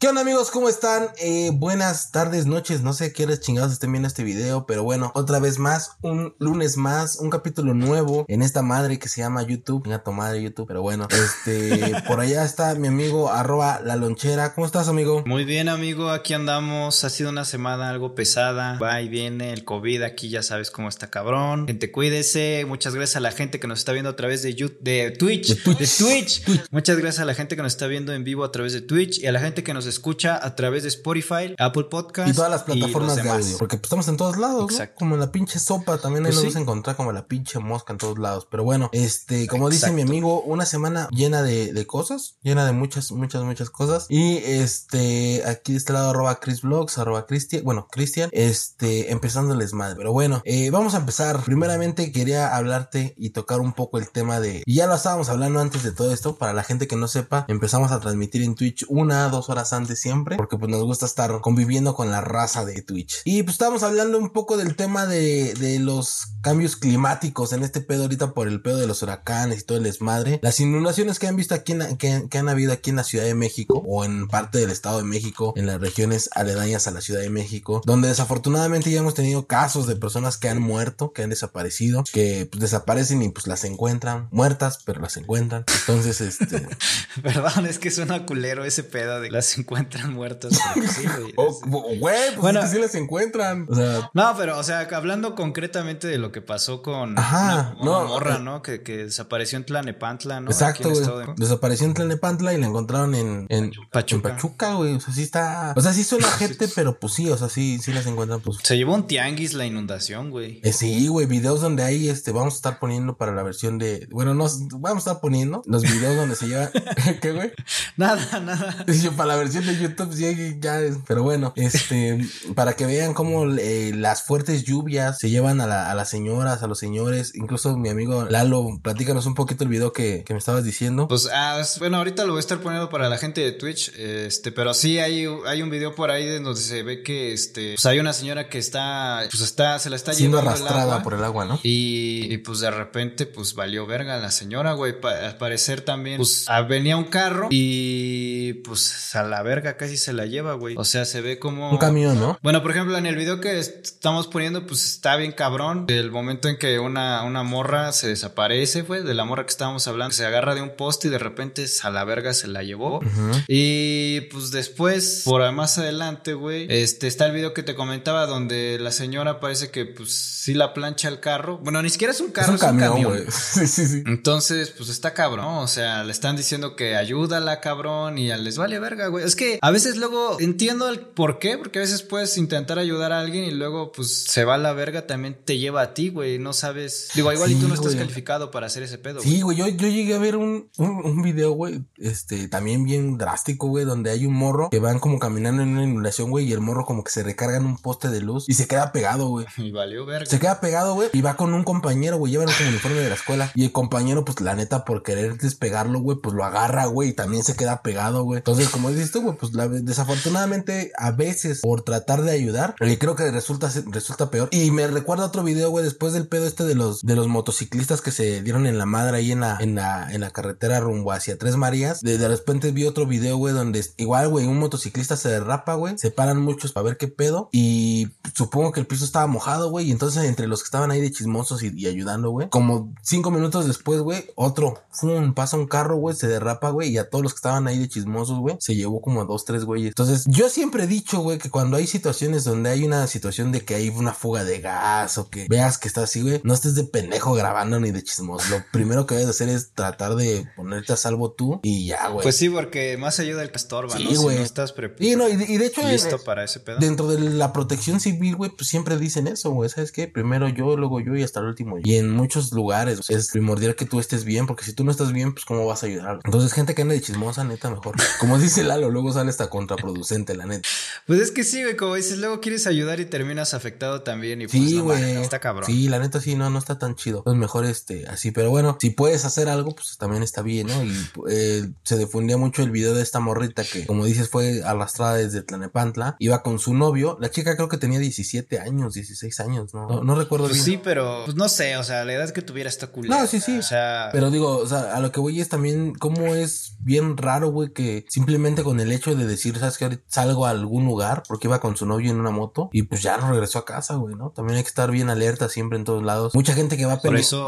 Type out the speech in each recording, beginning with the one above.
¿Qué onda amigos? ¿Cómo están? Eh, buenas tardes, noches, no sé qué horas chingados estén viendo este video, pero bueno, otra vez más, un lunes más, un capítulo nuevo en esta madre que se llama YouTube, venga tu madre YouTube, pero bueno, este, por allá está mi amigo arroba la lonchera, ¿cómo estás amigo? Muy bien amigo, aquí andamos, ha sido una semana algo pesada, va y viene el COVID, aquí ya sabes cómo está cabrón, gente cuídese, muchas gracias a la gente que nos está viendo a través de YouTube, de Twitch, de Twitch, muchas gracias a la gente que nos está viendo en vivo a través de Twitch y a la gente que nos escucha a través de Spotify, Apple Podcast y todas las plataformas de audio, porque pues, estamos en todos lados, ¿no? como la pinche sopa, también ahí pues nos a encontrar como la pinche mosca en todos lados, pero bueno, este, como dice mi amigo, una semana llena de, de, cosas, llena de muchas, muchas, muchas cosas. Y este, aquí de este lado arroba Chris Vlogs, arroba Cristian, bueno, Cristian, este, empezándoles madre, pero bueno, eh, vamos a empezar, primeramente quería hablarte y tocar un poco el tema de, y ya lo estábamos hablando antes de todo esto, para la gente que no sepa, empezamos a transmitir en Twitch una, dos horas antes siempre porque pues nos gusta estar conviviendo con la raza de Twitch. Y pues estamos hablando un poco del tema de, de los cambios climáticos en este pedo ahorita por el pedo de los huracanes y todo el desmadre. Las inundaciones que han visto aquí, en, que, que han habido aquí en la Ciudad de México o en parte del Estado de México, en las regiones aledañas a la Ciudad de México, donde desafortunadamente ya hemos tenido casos de personas que han muerto, que han desaparecido, que pues desaparecen y pues las encuentran muertas, pero las encuentran. Entonces, este... Perdón, es que suena culero ese pedo de las encuentran muertos. Sí, güey. pues bueno, es que sí las encuentran. O sea, no, pero, o sea, hablando concretamente de lo que pasó con Ajá, una, no, morra, eh, ¿no? Que, que, desapareció en Tlanepantla, ¿no? Exacto, güey. Desapareció en Tlanepantla y la encontraron en, en Pachuca. En Pachuca, güey. O sea, sí está. O sea, sí suena gente, pero pues sí, o sea, sí, sí las encuentran, pues. Se llevó un tianguis la inundación, güey. Eh, sí, güey. Videos donde hay, este, vamos a estar poniendo para la versión de. Bueno, nos vamos a estar poniendo los videos donde se lleva. ¿Qué, güey? Nada, nada. Para la versión de YouTube ya, pero bueno, este, para que vean cómo eh, las fuertes lluvias se llevan a, las señoras, a los señores, incluso mi amigo Lalo, platícanos un poquito el video que, me estabas diciendo. Pues, ah, bueno, ahorita lo voy a estar poniendo para la gente de Twitch, este, pero sí hay, hay un video por ahí donde se ve que, este, pues hay una señora que está, pues está, se la está siendo arrastrada por el agua, ¿no? Y, pues de repente, pues valió verga la señora, güey, al parecer también, pues ah, venía un carro y pues a la verga casi se la lleva, güey. O sea, se ve como... Un camión, ¿no? Bueno, por ejemplo, en el video que estamos poniendo, pues está bien cabrón. El momento en que una, una morra se desaparece, güey, de la morra que estábamos hablando, se agarra de un poste y de repente a la verga se la llevó. Y pues después, por más adelante, güey, este está el video que te comentaba donde la señora parece que pues sí la plancha el carro. Bueno, ni siquiera es un carro, es un, camión, güey. Sí, sí, sí. Entonces, pues está cabrón. O sea, le están diciendo que ayúdala, cabrón, y les vale verga, güey. Es que a veces luego entiendo el por qué, porque a veces puedes intentar ayudar a alguien y luego pues se va a la verga, también te lleva a ti, güey, no sabes. Digo, igual y tú no estás calificado para hacer ese pedo. Sí, güey, yo, yo llegué a ver un, un, video, güey, este, también bien drástico, güey, donde hay un morro que van como caminando en una inundación, güey, y el morro como que se recarga en un poste de luz y se queda pegado, güey. Y valió verga. Se queda pegado, güey, y va con un compañero, güey, llevan el uniforme de la escuela. Y el compañero, pues la neta, por querer despegarlo, güey, pues lo agarra, güey, y también se queda pegado, güey. Entonces, como dices tú, pues desafortunadamente a veces por tratar de ayudar, y creo que resulta, resulta peor. Y me recuerda otro video, güey, después del pedo este de los, de los motociclistas que se dieron en la madre ahí en la, en la, en la carretera rumbo hacia Tres Marías. De, de repente vi otro video, güey, donde igual, güey, un motociclista se derrapa, güey, se paran muchos para ver qué pedo. Y supongo que el piso estaba mojado, güey, y entonces entre los que estaban ahí de chismosos y, ayudando, güey, como cinco minutos después, güey, otro, fum, pasa un carro, güey, se derrapa, güey, y a todos los que estaban ahí de chismosos, güey, se llevó como dos, tres, güey. Entonces, yo siempre he dicho, güey, que cuando hay situaciones donde hay una situación de que hay una fuga de gas o que veas que está así, güey, no estés de pendejo grabando ni de chismos. Lo primero que debes hacer es tratar de ponerte a salvo tú y ya, güey. Pues sí, porque más ayuda el castor, sí, ¿no? Si no estás preparado. Y, no, y, de, hecho, listo eh, para ese pedo. Dentro de la protección civil, güey, pues siempre dicen eso, güey. ¿Sabes qué? Primero yo, luego yo y hasta el último. Y en muchos lugares es primordial que tú estés bien, porque si tú no estás bien, pues cómo vas a ayudar. Entonces, gente que anda de chismosa, neta, mejor. Como dice Lalo, luego sale hasta contraproducente, la neta. Pues es que sí, güey, como dices, luego quieres ayudar y terminas afectado también. Y pues, sí, güey. está cabrón. Sí, la neta sí, no, no está tan chido. Es mejor este, así. Pero bueno, si puedes hacer algo, pues también está bien, ¿no? Y eh, se difundía mucho el video de esta morrita que, como dices, fue arrastrada desde Tlanepantla. Iba con su novio. La chica creo que tenía 17 años, 16 años, ¿no? No, recuerdo pues bien. Sí, pero pues no sé, o sea, la edad que tuviera esta culera. No, sí, sí. O sea. Pero digo, o sea, a lo que voy es también cómo es bien raro, güey, que simplemente con el el hecho de decir, sabes que ahorita salgo a algún lugar porque iba con su novio en una moto y pues ya no regresó a casa, güey, ¿no? También hay que estar bien alerta siempre en todos lados. Mucha gente que va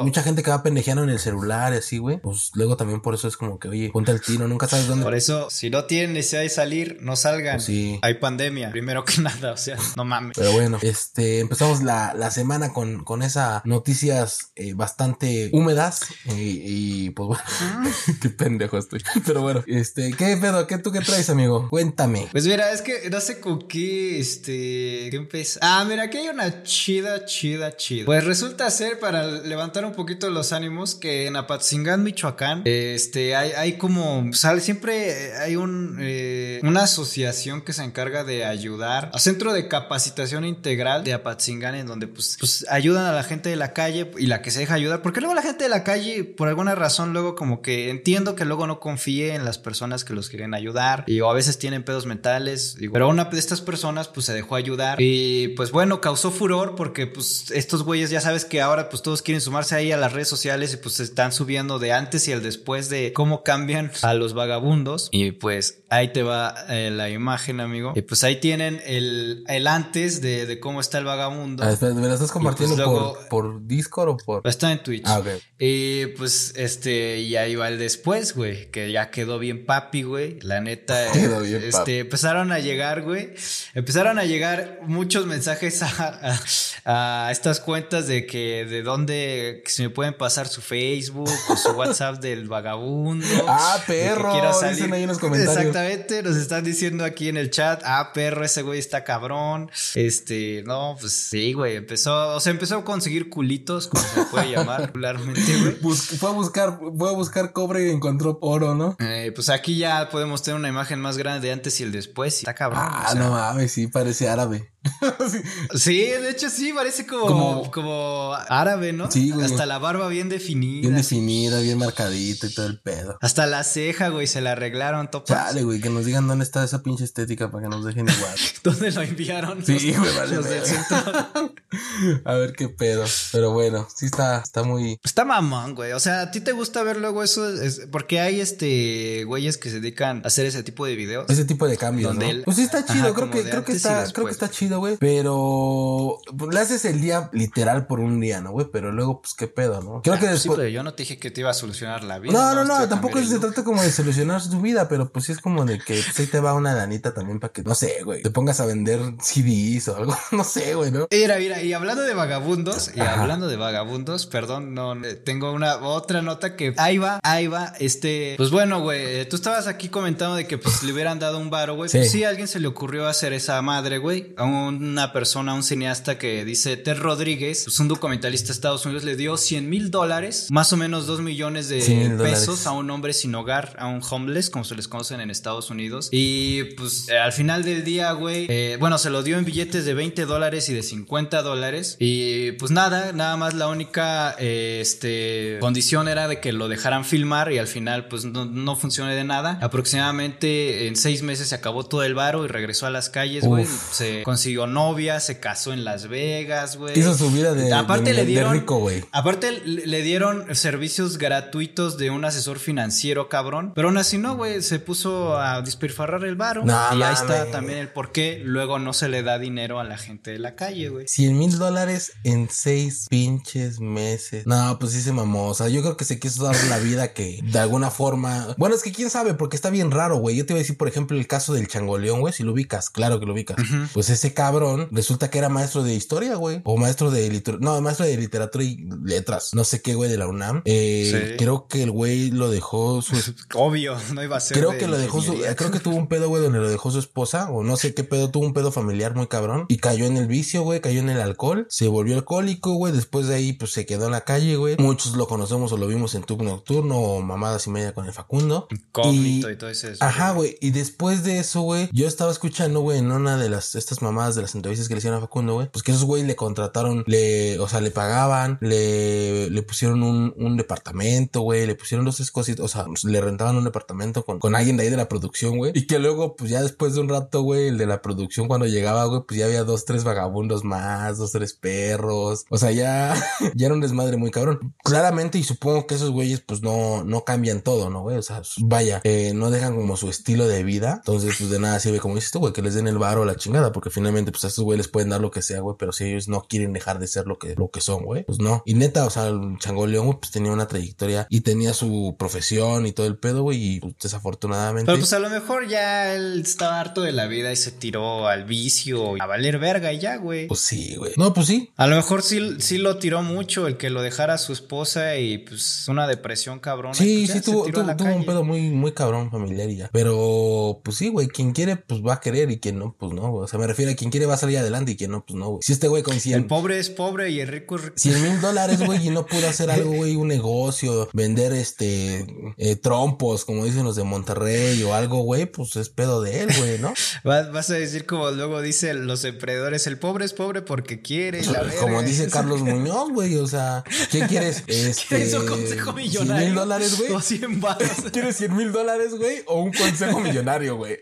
mucha gente que va pendejeando en el celular y así, güey. Pues luego también por eso es como que, oye, ponte el tiro, nunca sabes dónde. Por eso, si no tienen necesidad de salir, no salgan. Pues sí. Hay pandemia, primero que nada, o sea, no mames. Pero bueno, este, empezamos la, la semana con, con esas noticias eh, bastante húmedas y, pues bueno, qué pendejo estoy. Pero bueno, este, ¿qué pedo? ¿Qué tú qué traes, amigo? Cuéntame. Pues mira, es que no sé con qué, este, qué empezar. Ah, mira, aquí hay una chida, chida, chida. Pues resulta ser para levantar un poquito los ánimos que en Apatzingán, Michoacán, este, hay, hay como, sale, siempre hay un, eh, una asociación que se encarga de ayudar a Centro de Capacitación Integral de Apatzingán, en donde pues, pues ayudan a la gente de la calle y la que se deja ayudar, porque luego la gente de la calle, por alguna razón, luego como que entiendo que luego no confíe en las personas que los quieren ayudar y o a veces tienen pedos mentales, pero una de estas personas pues se dejó ayudar y pues bueno, causó furor porque pues estos güeyes ya sabes que ahora pues todos quieren sumarse ahí a las redes sociales y pues se están subiendo de antes y el después de cómo cambian a los vagabundos y pues ahí te va eh, la imagen amigo y pues ahí tienen el, el antes de, cómo está el vagabundo. Ah, ¿Me la estás compartiendo pues, por, por, Discord o por...? Está en Twitch. Ah, Y pues este, y ahí va el después, güey, que ya quedó bien papi, güey, la neta. quedó bien este, empezaron a llegar, güey, empezaron a llegar muchos mensajes a, a, estas cuentas de que de dónde se me pueden pasar su Facebook o su WhatsApp del vagabundo. Ah, perro. Dicen ahí en los comentarios. Exactamente, nos están diciendo aquí en el chat, ah, perro, ese güey está cabrón. Este, no, pues sí, güey, empezó, o sea, empezó a conseguir culitos, como se puede llamar popularmente, güey. fue a buscar, fue a buscar cobre y encontró oro, ¿no? Eh, pues aquí ya podemos tener una imagen más grande de antes y el después. Está cabrón. Ah, no mames, sí, parece árabe. sí, de hecho sí, parece como, como, árabe, ¿no? Sí, güey. Hasta la barba bien definida. Bien definida, bien marcadita y todo el pedo. Hasta la ceja, güey, se la arreglaron topas. Chale, güey, que nos digan dónde está esa pinche estética para que nos dejen igual. ¿Dónde lo enviaron? Sí, güey, vale. A ver qué pedo. Pero bueno, sí está, está muy. Está mamón, güey. O sea, ¿a ti te gusta ver luego eso? Es porque hay este güeyes que se dedican a hacer ese tipo de videos. Ese tipo de cambios. ¿no? Pues sí está chido, creo que, creo que está, creo que está chido güey. Pero pues, le haces el día literal por un día, ¿no, güey? Pero luego, pues qué pedo, ¿no? Creo que después. yo no te dije que te iba a solucionar la vida. No, no, no, tampoco se trata como de solucionar su vida, pero pues sí es como de que pues, ahí te va una danita también para que, no sé, güey, te pongas a vender CDs o algo, no sé, güey, ¿no? Mira, mira, y hablando de vagabundos, y hablando de vagabundos, perdón, no, tengo una otra nota que ahí va, ahí va, este, pues bueno, güey, tú estabas aquí comentando de que pues le hubieran dado un varo, güey. Pues sí, a alguien se le ocurrió hacer esa madre, güey, a una persona, un cineasta que dice Ted Rodríguez, pues un documentalista de Estados Unidos, le dio 100 mil dólares, más o menos 2 millones de pesos a un hombre sin hogar, a un homeless, como se les conocen en Estados Unidos. Y pues eh, al final del día, güey, eh, bueno, se lo dio en billetes de 20 dólares y de 50 dólares. Y pues nada, nada más la única eh, este, condición era de que lo dejaran filmar y al final pues no, no funcionó de nada. Aproximadamente en seis meses se acabó todo el varo y regresó a las calles, güey. Se consiguió no novia, se casó en Las Vegas, güey. Hizo su vida de, aparte le dieron, rico, güey. Aparte le dieron servicios gratuitos de un asesor financiero, cabrón. Pero aún así no, güey, se puso a despilfarrar el varo. y ahí está también el por qué luego no se le da dinero a la gente de la calle, güey. 100 mil dólares en seis pinches meses. No, pues sí se mamó. O sea, yo creo que se quiso dar la vida que de alguna forma. Bueno, es que quién sabe, porque está bien raro, güey. Yo te voy a decir, por ejemplo, el caso del changoleón, güey. Si lo ubicas, claro que lo ubicas. Pues ese cabrón resulta que era maestro de historia, güey. O maestro de literatura. No, maestro de literatura y letras. No sé qué, güey, de la UNAM. Eh, Creo que el güey lo dejó su. Obvio, no iba a ser. Creo que lo dejó su. Creo que tuvo un pedo, güey, donde lo dejó su esposa. O no sé qué pedo, tuvo un pedo familiar muy cabrón. Y cayó en el vicio, güey. Cayó en el alcohol. Se volvió alcohólico, güey. Después de ahí, pues se quedó en la calle, güey. Muchos lo conocemos o lo vimos en Tub Nocturno o Mamadas y Media con el Facundo. y, y todo eso. Ajá, güey. Y después de eso, güey, yo estaba escuchando, güey, en una de las estas mamadas de las entrevistas que le hicieron a Facundo, güey, pues que esos güey le contrataron, le, o sea, le pagaban, le, le pusieron un, un departamento, güey, le pusieron dos cositas, o sea, le rentaban un departamento con, con alguien de ahí de la producción, güey, y que luego, pues ya después de un rato, güey, el de la producción cuando llegaba, güey, pues ya había dos, tres vagabundos más, dos, tres perros, o sea, ya, ya era un desmadre muy cabrón. Claramente, y supongo que esos güeyes, pues no, no cambian todo, ¿no, güey? O sea, vaya, eh, no dejan como su estilo de vida, entonces, pues de nada sirve, como dices tú, güey, que les den el bar o la chingada, porque finalmente, pues a estos güeyes les pueden dar lo que sea, güey, pero si ellos no quieren dejar de ser lo que, lo que son, güey, pues no. Y neta, o sea, el Changoleón, pues tenía una trayectoria y tenía su profesión y todo el pedo, güey, y pues, desafortunadamente. Pero pues a lo mejor ya él estaba harto de la vida y se tiró al vicio, a valer verga y ya, güey. Pues sí, güey. No, pues sí. A lo mejor sí, sí lo tiró mucho el que lo dejara a su esposa y pues una depresión cabrón. Sí, pues, sí, tuvo, tuvo, un pedo muy, muy cabrón familiar y ya. Pero, pues sí, güey, quien quiere, pues va a querer y quien no, pues no, O sea, me refiero a quien quiere va a salir adelante y quien no, pues no, güey. Si este güey con 100. El pobre es pobre y el rico es rico. 100 mil dólares, güey, y no pudo hacer algo, güey, un negocio, vender este, eh, trompos, como dicen los de Monterrey o algo, güey, pues es pedo de él, güey, ¿no? Vas, a decir como luego dicen los emprendedores, el pobre es pobre porque quiere. La como dice Carlos Muñoz, güey, o sea, ¿qué quieres? Este, ¿Quieres un consejo millonario? mil dólares, güey? O 100 baros. ¿Quieres 100 mil dólares, güey? O un consejo millonario, güey.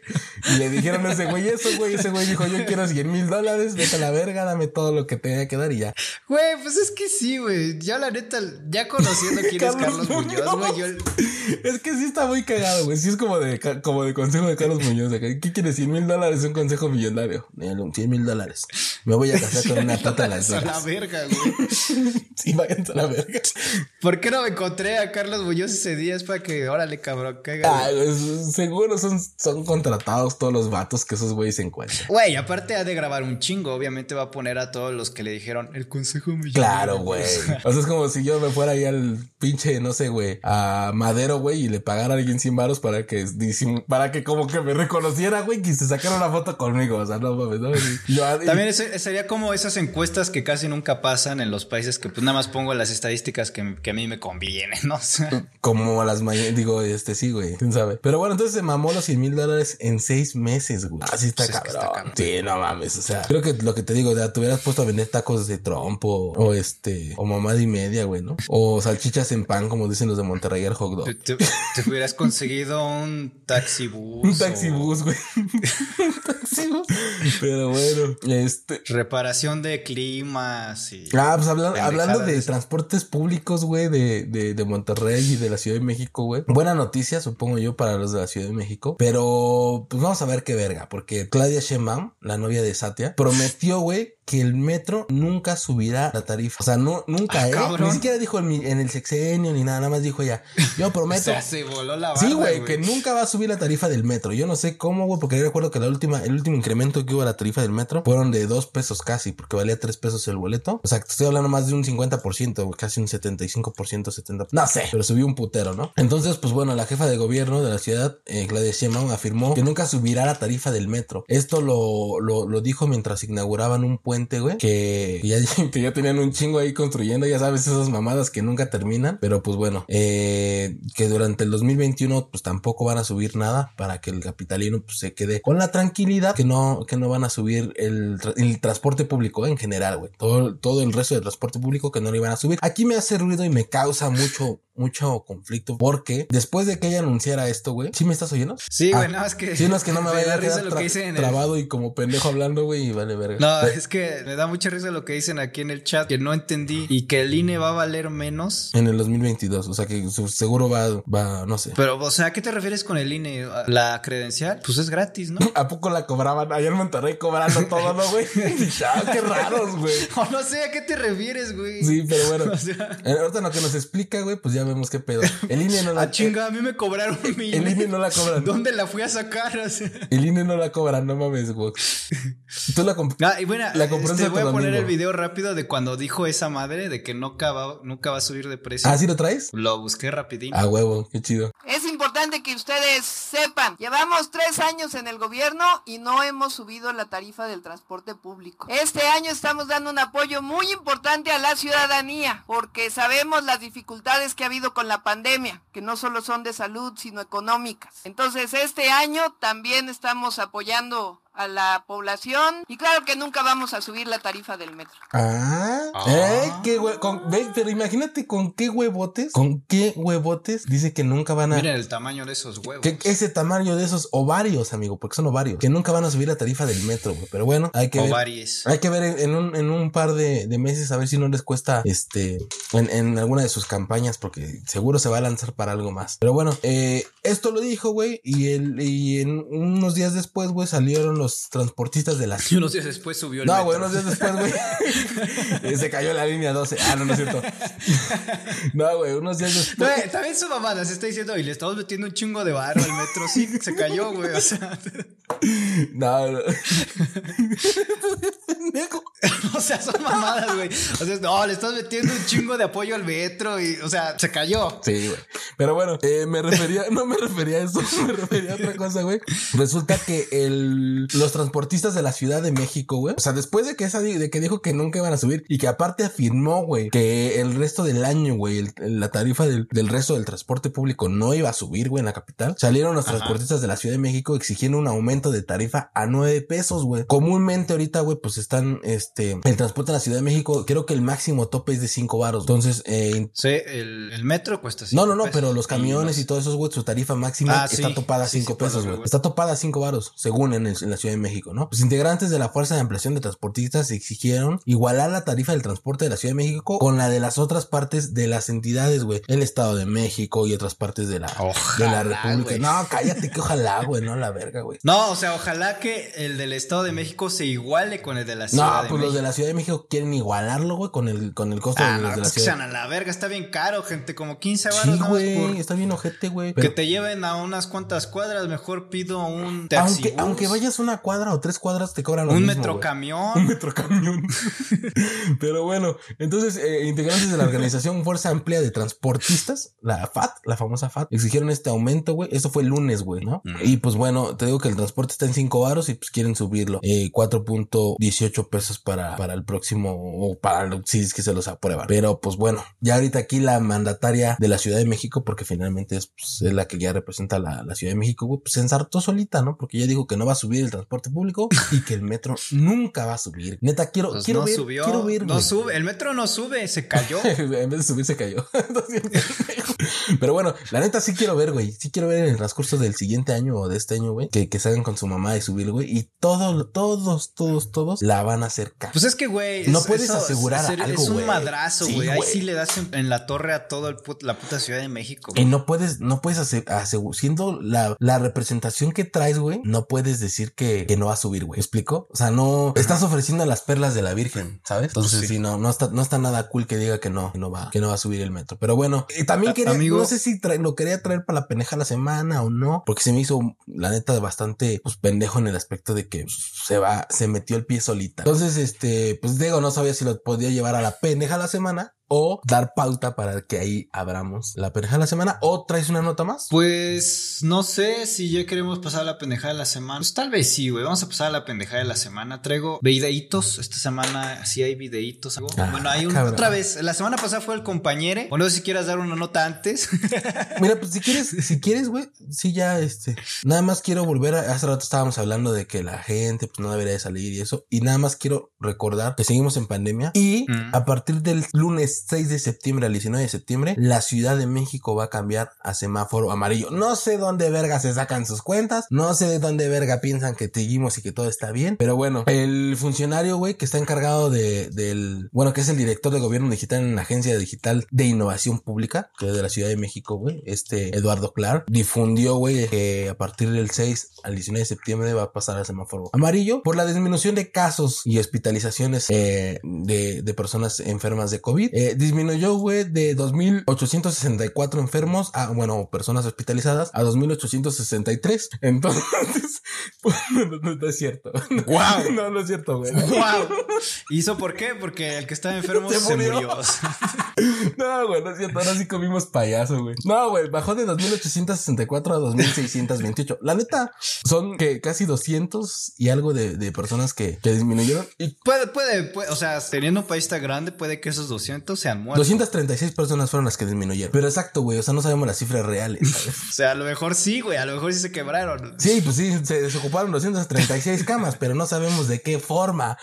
Y le dijeron a ese güey eso, güey. Ese güey dijo, yo quiero 100 mil dólares, vete a la verga, dame todo lo que tenga que dar y ya. Güey, pues es que sí, güey. Ya la neta, ya conociendo quién es Carlos Muñoz, güey. Yo... Es que sí está muy cagado, güey. Sí es como de, como de consejo de Carlos Muñoz. ¿Qué quieres? 100 mil dólares, un consejo millonario. 100 mil dólares. Me voy a casar con una pata a las a la verga, güey. sí, vayan a la verga. ¿Por qué no me encontré a Carlos Muñoz ese día? Es para que, órale, cabrón, caiga. Ah, seguro son, son contratados todos los vatos que esos güeyes se encuentran. Güey, aparte ha de grabar un chingo. Obviamente va a poner a todos los que le dijeron el consejo millonario. Claro, güey. O sea, es como si yo me fuera ahí al pinche, no sé, güey, a Madero, güey, y le pagara a alguien sin varos para que, para que como que me reconociera, güey, que se sacara una foto conmigo. O sea, no mames, no. También sería como esas encuestas que casi nunca pasan en los países que pues nada más pongo las estadísticas que, que a mí me convienen, ¿no? como las mañanas, digo, este sí, güey, quién sabe. Pero bueno, entonces se mamó los 100 mil dólares en seis meses, güey. Así está, pues cabrón. Sí, no mames, o sea, creo que lo que te digo, ya te hubieras puesto a vender tacos de trompo o este, o mamada y media, güey, ¿no? O salchichas en pan, como dicen los de Monterrey, el hot dog. Te, hubieras conseguido un taxibús. un taxibús, güey. un taxibús. Pero bueno, este. Reparación de climas y. Ah, pues hablando, de, transportes públicos, güey, de, de, de Monterrey y de la Ciudad de México, güey. Buena noticia, supongo yo, para los de la Ciudad de México. Pero, pues vamos a ver qué verga, porque Claudia Sheinbaum, la novia de Satya, prometió, güey, que el metro nunca subirá la tarifa. O sea, no, nunca, ah, ¿eh? Ni siquiera dijo en, el sexenio ni nada, nada más dijo ya. Yo prometo. o sea, se voló la Sí, güey, que nunca va a subir la tarifa del metro. Yo no sé cómo, güey, porque yo recuerdo que la última, el último incremento que hubo a la tarifa del metro fueron de dos pesos casi, porque valía tres pesos el boleto. O sea, estoy hablando más de un 50%, casi un 75%, 70%. No sé, pero subió un putero, ¿no? Entonces, pues bueno, la jefa de gobierno de la ciudad, eh, Claudia Sheinbaum, afirmó que nunca subirá la tarifa del metro. Esto lo, lo, lo dijo mientras inauguraban un puente, güey, que que ya, tenían un chingo ahí construyendo, ya sabes, esas mamadas que nunca terminan. Pero pues bueno, eh, que durante el 2021 pues tampoco van a subir nada para que el capitalino pues se quede con la tranquilidad que no, que no van a subir el, transporte público en general, güey. Todo, todo el resto del transporte público que no lo iban a subir. Aquí me hace ruido y me causa mucho, mucho conflicto porque después de que ella anunciara esto, güey, ¿sí me estás oyendo? Sí, güey, ah, no, es que... Sí, no, es que no me vaya a quedar trabado y como pendejo hablando, güey, y vale verga. No, es que me da mucha risa lo que dicen aquí en el chat, que no entendí y que el INE va a valer menos. En el 2022, o sea que seguro va, va, no sé. Pero, o sea, ¿a qué te refieres con el INE? ¿La credencial? Pues es gratis, ¿no? ¿A poco la cobraban? Allá en Monterrey cobrando todo, ¿no, güey? qué raros, güey. O no sé, ¿a qué te refieres, güey? Sí, pero bueno. O sea... Eh, ahorita lo que nos explica, güey, pues ya vemos qué pedo. El INE no la... Ah, chinga, a mí me cobraron mi El INE no la cobran. ¿Dónde la fui a sacar? El INE no la cobran, no mames, güey. Tú la. Ah, y bueno, la compraste este, voy a poner el video rápido de cuando dijo esa madre de que nunca va, nunca va a subir de precio. ¿Ah, sí lo traes? Lo busqué rapidín. Ah, huevo, qué chido. Es importante que ustedes sepan, llevamos tres años en el gobierno y no hemos subido la tarifa del transporte público. Este año estamos dando un apoyo muy importante a la ciudadanía porque sabemos las dificultades que ha habido con la pandemia, que no solo son de salud, sino económicas. Entonces, este año también estamos apoyando a la población y claro que nunca vamos a subir la tarifa del metro. Ah, ah. Eh, qué pero imagínate con qué huevotes, con qué huevotes dice que nunca van a. Miren el tamaño de esos huevos. Que ese tamaño de esos ovarios, amigo, porque son ovarios, que nunca van a subir la tarifa del metro, güey. Pero bueno, hay que Ovarios. ver. Hay que ver en, un, en un par de, meses a ver si no les cuesta este en, en, alguna de sus campañas, porque seguro se va a lanzar para algo más. Pero bueno, eh, esto lo dijo, güey, y, el, y en unos días después, güey, salieron los transportistas de la Y unos días después subió el No, güey, unos días después, güey. se cayó la línea 12. Ah, no, no es cierto. no, güey, unos días después. También su mamada se está diciendo, y le estamos metiendo un chingo de barro al metro. Sí, se cayó, güey. O sea. No, no. o sea, son mamadas, güey. O sea, no, le estás metiendo un chingo de apoyo al metro y, o sea, se cayó. Sí, güey. Pero bueno, eh, me refería, no me refería a eso, me refería a otra cosa, güey. Resulta que el, los transportistas de la Ciudad de México, güey, o sea, después de que esa, de que dijo que nunca iban a subir y que aparte afirmó, güey, que el resto del año, güey, la tarifa del, resto del transporte público no iba a subir, güey, en la capital, salieron los transportistas de la Ciudad de México exigiendo un aumento de tarifa a nueve pesos, güey. Comúnmente ahorita, güey, pues están, este, el transporte en la Ciudad de México, creo que el máximo tope es de cinco varos. Entonces, eh, sí, el, metro cuesta cinco No, no, no, pero los camiones y, todos esos, güey, su tarifa máxima ah, está topada a cinco pesos, güey. Está topada a cinco varos, según en, en, la Ciudad de México, ¿no? Los integrantes de la Fuerza de Ampliación de Transportistas exigieron igualar la tarifa del transporte de la Ciudad de México con la de las otras partes de las entidades, güey. El Estado de México y otras partes de la, de la República. No, cállate que ojalá, güey, no la verga, güey. No, o sea, ojalá que el del Estado de México se iguale con el de la Ciudad de México. No, pues los de la Ciudad de México quieren igualarlo, güey, con el, con el costo de ah, los de la pues Ciudad. a la verga, está bien caro, gente, como 15 baros. Sí, güey, está bien ojete, güey. Que te lleven a unas cuantas cuadras, mejor pido un taxi. Aunque, aunque vayas una cuadra o tres cuadras, te cobran lo un mismo, metro camión. Un metro camión. Pero bueno, entonces, eh, integrantes de la organización Fuerza Amplia de Transportistas, la FAT, la famosa FAT, exigieron este aumento, güey. Eso fue el lunes, güey, ¿no? Y pues bueno, te digo que el transporte está en 5 varos y pues quieren subirlo. Eh, 4.18 pesos para, para el próximo o para si es que se los aprueban. Pero pues bueno, ya ahorita aquí la mandataria de la Ciudad de México, porque finalmente es, pues, es la que ya representa la, la Ciudad de México, güey, pues se ensartó solita, ¿no? Porque ya dijo que no va a subir el transporte público y que el metro nunca va a subir. Neta, quiero, pues quiero, ver, quiero ver. No sube, el metro no sube, se cayó. en vez de subir, se cayó. Pero bueno, la neta sí quiero ver, güey. Sí quiero ver en el transcurso del siguiente año o de este año, güey, que, que salgan con su mamá y subir, güey. Y todos, todos, todos, todos la van a hacer caca. Pues es que, güey. No puedes asegurar es, algo, Es un madrazo, güey. Ahí sí le das en, la torre a todo el la puta Ciudad de México. Y no puedes, no puedes asegurar, siendo la, la representación que traes, güey, no puedes decir que, que no va a subir, güey. ¿Explico? O sea, no estás ofreciendo las perlas de la Virgen, ¿sabes? Entonces, sí, no, no está, no está nada cool que diga que no, que no va, que no va a subir el metro. Pero bueno, y también quería, no sé si lo quería traer para la pendeja la semana o no, porque se me hizo, la neta, bastante, pues, pendejo en el aspecto de que se va, se metió el pie solita. Entonces, este, pues digo, no sabía si lo podía llevar a la pendeja la semana o dar pauta para que ahí abramos la pendeja de la semana o traes una nota más? Pues no sé si ya queremos pasar a la pendeja de la semana. Pues tal vez sí, güey. Vamos a pasar a la pendeja de la semana. Traigo videitos. Esta semana sí hay videitos. Ah, bueno, hay una otra vez. La semana pasada fue el compañero. O no sé si quieras dar una nota antes. Mira, pues si quieres, si quieres, güey, sí ya este. Nada más quiero volver a. Hace rato estábamos hablando de que la gente pues no debería de salir y eso. Y nada más quiero recordar que seguimos en pandemia y mm. a partir del lunes 6 de septiembre al 19 de septiembre, la Ciudad de México va a cambiar a semáforo amarillo. No sé dónde verga se sacan sus cuentas, no sé de dónde verga piensan que seguimos y que todo está bien, pero bueno, el funcionario, güey, que está encargado de, del, bueno, que es el director de gobierno digital en la Agencia Digital de Innovación Pública, que es de la Ciudad de México, güey, este Eduardo Clark, difundió, güey, que a partir del 6 al 19 de septiembre va a pasar a semáforo amarillo por la disminución de casos y hospitalizaciones eh, de, de, personas enfermas de COVID. Eh, disminuyó, güey, de 2.864 enfermos a, bueno, personas hospitalizadas a 2.863. Entonces, pues, no, es cierto. ¡Wow! No, no es cierto, güey. ¡Wow! ¿Hizo por qué? Porque el que estaba enfermo se, murió. No, güey, no es cierto. Ahora sí comimos payaso, güey. No, güey, bajó de 2864 a 2628. La neta, son que casi 200 y algo de, de personas que, que, disminuyeron. Y puede, puede, puede, o sea, teniendo un país tan grande, puede que esos 200 sean muertos. 236 personas fueron las que disminuyeron. Pero exacto, güey, o sea, no sabemos las cifras reales. ¿sabes? o sea, a lo mejor sí, güey, a lo mejor sí se quebraron. Sí, pues sí, se desocuparon 236 camas, pero no sabemos de qué forma.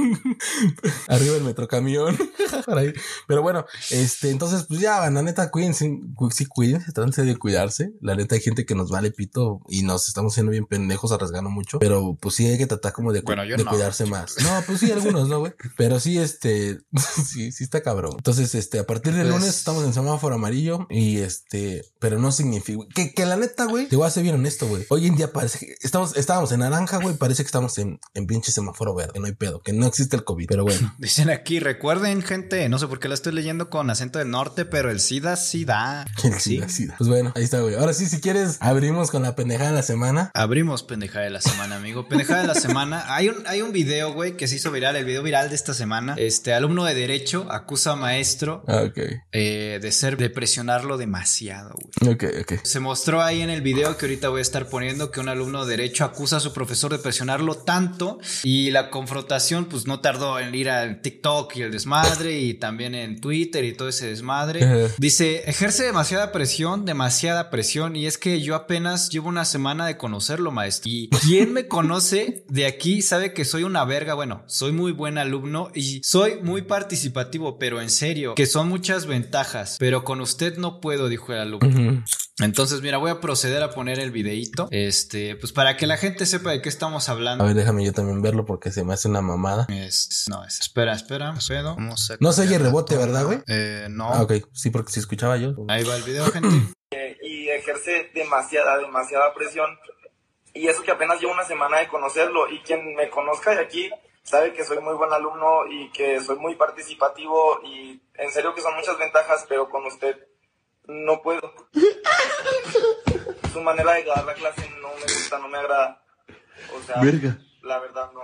Arriba el metrocamión. Pero bueno, este, entonces, pues ya, la neta, cuídense, sí, cuídense, trátense de cuidarse. La neta, hay gente que nos vale pito y nos estamos haciendo bien pendejos, arriesgando mucho. Pero pues sí hay que tratar como de, de cuidarse más. No, pues sí, algunos, ¿no, güey? Pero sí, este, sí, sí está cabrón. Entonces, este, a partir del lunes pues estamos en semáforo amarillo y este, pero no significa que, que la neta, güey, te voy a ser bien honesto, güey. Hoy en día parece que estamos, estábamos en naranja, güey, parece que estamos en, en pinche semáforo verde, no hay pedo, que no existe el COVID, pero bueno. Dicen aquí, recuerden, gente, no sé por qué la estoy leyendo con acento del norte, pero el SIDA sí da. El SIDA sí da. Pues bueno, ahí está, güey. Ahora sí, si quieres, abrimos con la pendejada de la semana. Abrimos pendejada de la semana, amigo. Pendejada de la semana. Hay un, hay un video, güey, que se hizo viral, el video viral de esta semana. Este alumno de Derecho acusa a maestro ah, eh, de ser, de presionarlo demasiado, güey. Ok, ok. Se mostró ahí en el video que ahorita voy a estar poniendo que un alumno de Derecho acusa a su profesor de presionarlo tanto y la confrontación, pues no tardó en ir al TikTok y el desmadre y también en Twitter y todo ese desmadre. Dice, ejerce demasiada presión, demasiada presión y es que yo apenas llevo una semana de conocerlo, maestro. Y quien me conoce de aquí sabe que soy una verga, bueno, soy muy buen alumno y soy muy participativo, pero en serio, que son muchas ventajas, pero con usted no puedo, dijo el alumno. Entonces, mira, voy a proceder a poner el videíto, este, pues para que la gente sepa de qué estamos hablando. A ver, déjame yo también verlo porque se me hace una mamada. no, es, espera, espera, pedo. no se oye rebote, ¿verdad, güey? Eh, no. Ah, ok, sí, porque si escuchaba yo. Ahí va el video, gente. y ejerce demasiada, demasiada presión. Y eso que apenas llevo una semana de conocerlo. Y quien me conozca de aquí sabe que soy muy buen alumno y que soy muy participativo. Y en serio que son muchas ventajas, pero con usted no puedo. Su manera de dar la clase no me gusta, no me agrada. O sea, la verdad no,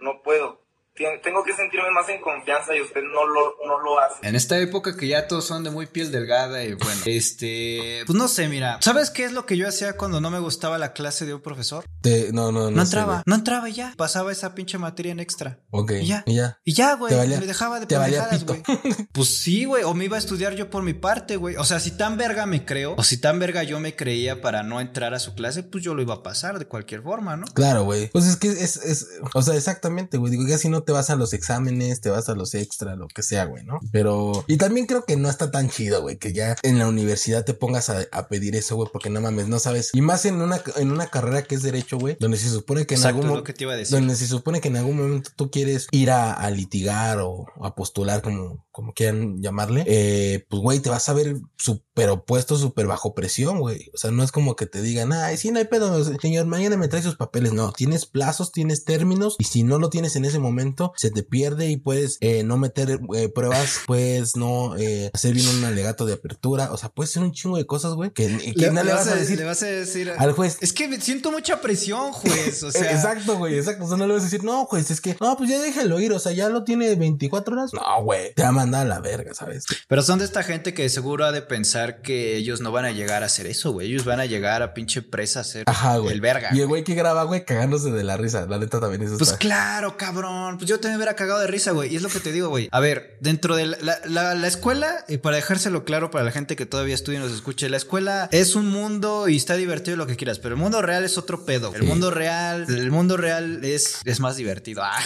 no puedo tengo que sentirme más en confianza y usted no lo, no lo hace. En esta época que ya todos son de muy piel delgada y bueno, este, pues no sé, mira, ¿sabes qué es lo que yo hacía cuando no me gustaba la clase de un profesor? no, no, no. No entraba, no entraba y ya. Pasaba esa pinche materia en extra. Ok. Y ya. Y ya, y ya güey. me dejaba de pendejadas, güey. pues sí, güey. O me iba a estudiar yo por mi parte, güey. O sea, si tan verga me creo, o si tan verga yo me creía para no entrar a su clase, pues yo lo iba a pasar de cualquier forma, ¿no? Claro, güey. Pues es que es, es, o sea, exactamente, güey. Digo, ya si no te vas a los exámenes, te vas a los extra, lo que sea, güey, ¿no? Pero, y también creo que no está tan chido, güey, que ya en la universidad te pongas a, pedir eso, güey, porque no mames, no sabes. Y más en una, en una carrera que es derecho, güey, donde se supone que en algún momento, donde se supone que en algún momento tú quieres ir a, litigar o a postular, como, como quieran llamarle, eh, pues, güey, te vas a ver súper opuesto, súper bajo presión, güey. O sea, no es como que te digan, ay, sí, no hay pedo, señor, mañana me trae sus papeles. No, tienes plazos, tienes términos, y si no lo tienes en ese momento, se te pierde y puedes eh, no meter eh, pruebas, puedes no eh, hacer bien un alegato de apertura. O sea, puedes ser un chingo de cosas, güey, que, le, no le, vas, a decir. Le vas a decir al juez. Es que siento mucha presión, juez. O sea, exacto, güey, exacto. O sea, no le vas a decir, no, juez, es que, no, pues ya déjalo ir. O sea, ya lo tiene 24 horas. No, güey, te va a mandar a la verga, ¿sabes? Pero son de esta gente que seguro ha de pensar que ellos no van a llegar a hacer eso, güey. Ellos van a llegar a pinche presa a hacer el verga. Y el güey que graba, güey, cagándose de la risa. La neta también es Pues claro, cabrón. Pues yo también me hubiera cagado de risa, güey. Y es lo que te digo, güey. A ver, dentro de la, la, escuela, y para dejárselo claro para la gente que todavía estudia y nos escuche, la escuela es un mundo y está divertido lo que quieras, pero el mundo real es otro pedo. El mundo real, el mundo real es, es más divertido. Ah,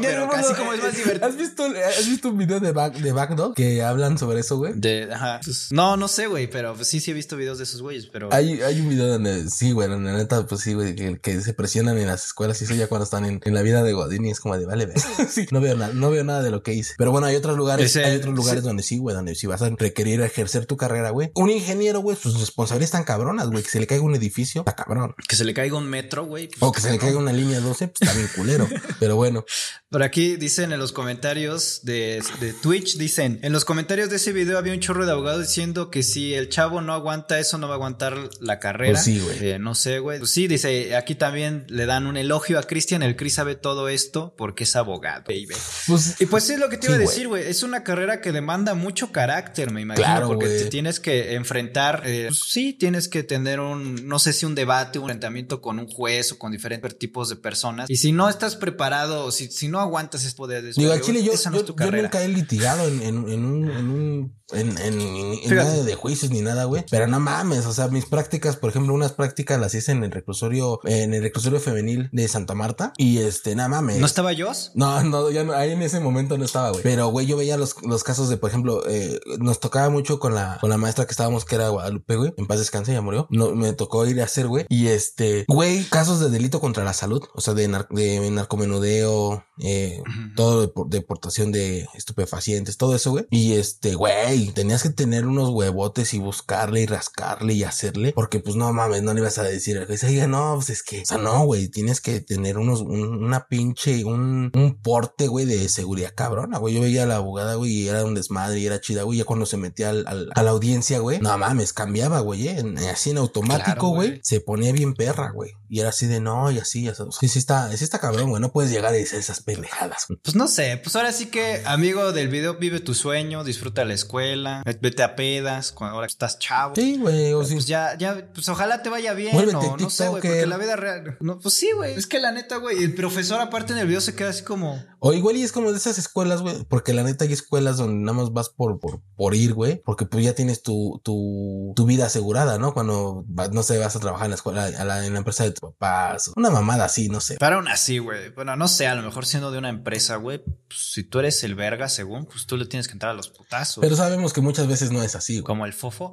pero casi como es más divertido. ¿Has visto, ¿Has visto un video de, Back, de Backdog que hablan sobre eso, güey? De, ajá. Pues, no, no sé, güey, pero sí, sí he visto videos de esos güeyes, pero. Hay, hay un video donde sí, güey, en la neta, pues sí, güey, que, se presionan en las escuelas y eso ya cuando están en, en la vida de Godín y es como de vale, ve. sí, no veo nada, no veo nada de lo que hice. Pero bueno, hay otros lugares, hay otros lugares donde sí, güey, donde si vas a requerir ejercer tu carrera, güey. Un ingeniero, güey, sus responsabilidades están cabronas, güey. Que se le caiga un edificio, está cabrón. Que se le caiga un metro, güey. Pues, o que se le caiga una línea 12, pues está bien culero. Pero bueno. Por aquí dicen en los comentarios de, de, Twitch, dicen, en los comentarios de ese video había un chorro de abogados diciendo que si el chavo no aguanta eso, no va a aguantar la carrera. Pues sí, güey. Eh, no sé, güey. Pues sí, dice, aquí también le dan un elogio a Cristian, el Cris sabe todo esto porque es abogado abogado, baby. Pues, y pues es lo que te iba a decir, güey. Es una carrera que demanda mucho carácter, me imagino. Claro, porque te tienes que enfrentar, eh, pues sí, tienes que tener un, no sé si un debate, un enfrentamiento con un juez o con diferentes tipos de personas. Y si no estás preparado, si, si no aguantas ese poder de Digo, Chile, yo, yo, nunca he litigado en, en, en un, en un en, en, nada de juicios ni nada, güey. Pero no mames, o sea, mis prácticas, por ejemplo, unas prácticas las hice en el reclusorio, en el reclusorio femenil de Santa Marta. Y este, nada mames. ¿No estaba yo? No, no, ya no, ahí en ese momento no estaba, güey. Pero, güey, yo veía los, los casos de, por ejemplo, eh, nos tocaba mucho con la, con la maestra que estábamos, que era Guadalupe, güey. En paz descanse, ya murió. No, me tocó ir a hacer, güey. Y este, güey, casos de delito contra la salud, o sea, de, de narcomenudeo, eh, todo de deportación de estupefacientes, todo eso, güey. Y este, güey, tenías que tener unos huevotes y buscarle y rascarle y hacerle, porque pues no mames, no le ibas a decir, oiga, no, pues es que, o sea, no, güey, tienes que tener unos, una pinche, un, un porte, güey, de seguridad cabrona, güey. Yo veía a la abogada, güey, y era un desmadre y era chida, güey, ya cuando se metía al, a la audiencia, güey, no mames, cambiaba, güey, ¿eh? así en automático, güey, se ponía bien perra, güey. Y era así de no, y así, así. Sí, sí está, sí está cabrón, güey. No puedes llegar y decir esas pendejadas. Pues no sé, pues ahora sí que, amigo del video, vive tu sueño, disfruta la escuela, vete a pedas cuando ahora estás chavo. Sí, güey. O pues ya, ya, pues ojalá te vaya bien. o, no sé, güey, porque la vida real. No, pues sí, güey. Es que la neta, güey, el profesor aparte en el video se queda así como. O igual y es como de esas escuelas, güey. Porque la neta hay escuelas donde nada más vas por, por, por ir, güey. Porque pues ya tienes tu, tu, tu vida asegurada, ¿no? Cuando, no sé, vas a trabajar en la escuela, a la, en la empresa de tu papás. Una mamada así, no sé. Pero aún así, güey. Bueno, no sé, a lo mejor siendo de una empresa, güey, pues, si tú eres el verga, según, pues tú le tienes que entrar a los putazos. Pero sabemos que muchas veces no es así, güey. Como el fofo.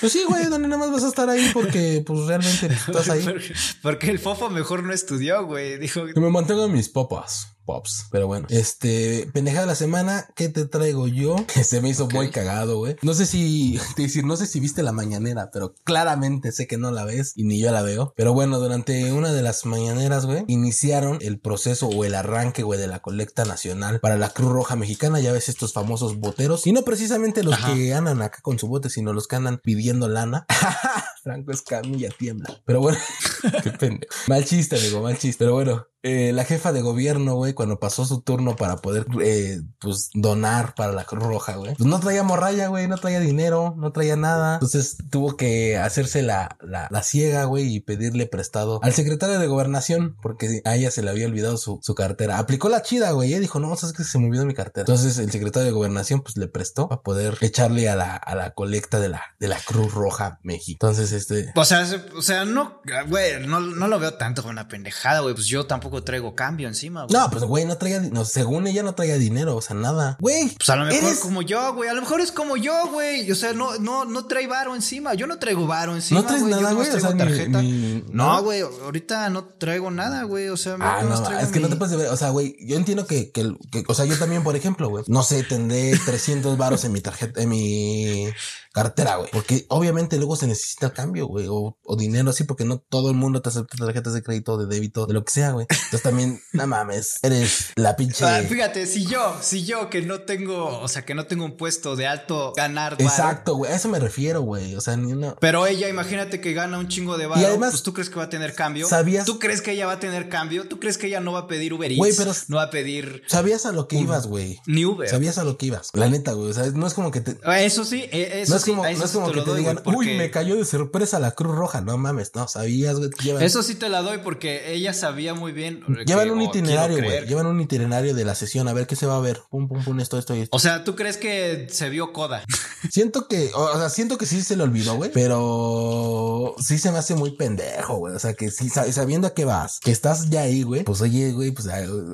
Pues sí, güey, donde nada más vas a estar ahí porque, pues realmente estás ahí. porque, el fofo mejor no estudió, güey. Dijo que me mantengan mis papas. Pops. Pero bueno, este, pendejada de la semana, ¿qué te traigo yo? Que se me hizo muy cagado, güey. No sé si, te decir, no sé si viste la mañanera, pero claramente sé que no la ves y ni yo la veo. Pero bueno, durante una de las mañaneras, güey, iniciaron el proceso o el arranque, güey, de la colecta nacional para la Cruz Roja Mexicana. Ya ves estos famosos boteros y no precisamente los que andan acá con su bote, sino los que andan pidiendo lana. Franco Escamilla tiembla. Pero bueno, qué pende. Mal chiste, amigo, mal chiste. Pero bueno, eh, la jefa de gobierno, güey, cuando pasó su turno para poder, eh, pues, donar para la Cruz Roja, güey, pues no traía morralla, güey, no traía dinero, no traía nada. Entonces tuvo que hacerse la, la, la ciega, güey, y pedirle prestado al secretario de gobernación, porque a ella se le había olvidado su, su cartera. Aplicó la chida, güey, ¿eh? dijo, no, sabes que se me olvidó mi cartera. Entonces el secretario de gobernación, pues, le prestó para poder echarle a la, a la colecta de la, de la Cruz Roja México. Entonces, este... O sea, o sea, no, güey, no, no lo veo tanto como una pendejada, güey, pues yo tampoco traigo cambio encima. No, pues güey, no traía, no, según ella no traía dinero, o sea, nada. Güey. Pues a lo mejor como yo, güey, a lo mejor es como yo, güey. O sea, no, no, no trae varo encima. Yo no traigo varo encima. No traes nada, güey. O sea, tarjeta. no, güey, ahorita no traigo nada, güey. O sea, ah, no, es que no te puedes ver. O sea, güey, yo entiendo que, que, que, o sea, yo también, por ejemplo, güey, no sé, tendré 300 varos en mi tarjeta, en mi cartera, güey. Porque obviamente luego se necesita cambio, güey. O, o, dinero así, porque no todo el mundo te acepta tarjetas de crédito, de débito, de lo que sea, güey. Entonces también, no mames, eres la pinche. Ah, fíjate, si yo, si yo que no tengo, o sea, que no tengo un puesto de alto ganar. Exacto, güey. A eso me refiero, güey. O sea, ni una. Pero ella, imagínate que gana un chingo de varo. Y además, pues tú crees que va a tener cambio. ¿Sabías? ¿Tú crees que ella va a tener cambio? ¿Tú crees que ella no va a pedir Uber Eats? Güey, pero. No va a pedir. ¿Sabías a lo que ibas, güey? Ni Uber. ¿Sabías a lo que ibas? La neta, güey. O sea, no es como que te. Ah, eso sí, e, eso no es como, no es como que te digan, uy, me cayó de sorpresa la Cruz Roja. No mames, no sabías, güey. Eso sí te la doy porque ella sabía muy bien. Llevan un itinerario, güey. Llevan un itinerario de la sesión. A ver qué se va a ver. Pum, pum, pum, esto, esto y esto. O sea, ¿tú crees que se vio coda? siento que, o sea, siento que sí se le olvidó, güey. Pero sí se me hace muy pendejo, güey. O sea, que sí, sabiendo a qué vas, que estás ya ahí, güey. Pues oye, güey, pues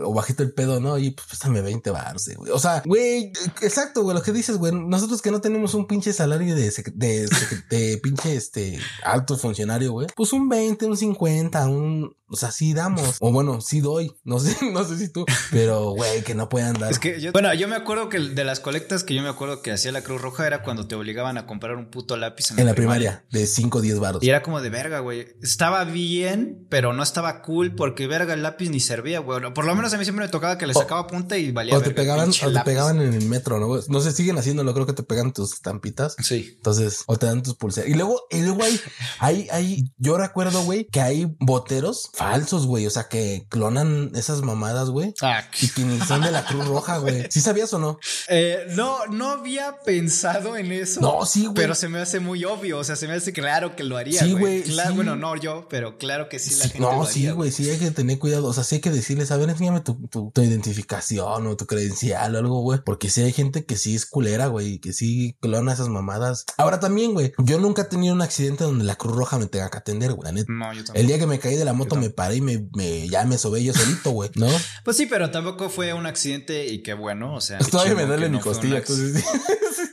o bajito el pedo, ¿no? Y pues préstame 20 bars, güey. O sea, güey, exacto, güey. Lo que dices, güey. Nosotros que no tenemos un pinche salario de, de, de pinche este alto funcionario, güey. Pues un 20, un 50, un o sea, sí damos. O bueno, sí doy. No sé, no sé si tú. Pero, güey, que no puedan dar. Es que yo, bueno, yo me acuerdo que de las colectas que yo me acuerdo que hacía la Cruz Roja era cuando te obligaban a comprar un puto lápiz en, la, primaria, de 5 o 10 baros. Y era como de verga, güey. Estaba bien, pero no estaba cool porque verga el lápiz ni servía, güey. Por lo menos a mí siempre me tocaba que le sacaba punta y valía. O te pegaban, o te pegaban en el metro, ¿no? No sé, siguen haciéndolo. Creo que te pegan tus estampitas. Sí. Entonces, o te dan tus pulseras. Y luego, y luego hay, hay, hay, yo recuerdo, güey, que hay boteros falsos, güey. O sea, que que clonan esas mamadas, güey. Ah, y que ni son de la Cruz Roja, güey. ¿Sí sabías o no? Eh, no, no había pensado en eso. No, sí, güey. Pero se me hace muy obvio. O sea, se me hace claro que lo haría. Sí, güey. Claro, bueno, no yo, pero claro que sí la gente. No, sí, güey. Sí, hay que tener cuidado. O sea, sí hay que decirles, a ver, enséñame tu, tu, identificación o tu credencial o algo, güey. Porque sí hay gente que sí es culera, güey. Que sí clona esas mamadas. Ahora también, güey. Yo nunca he tenido un accidente donde la Cruz Roja me tenga que atender, güey. No, yo también. El día que me caí de la moto me paré y me, me ya me sobé yo solito, güey. ¿No? Pues sí, pero tampoco fue un accidente y qué bueno. O sea, todavía me duele mi costilla.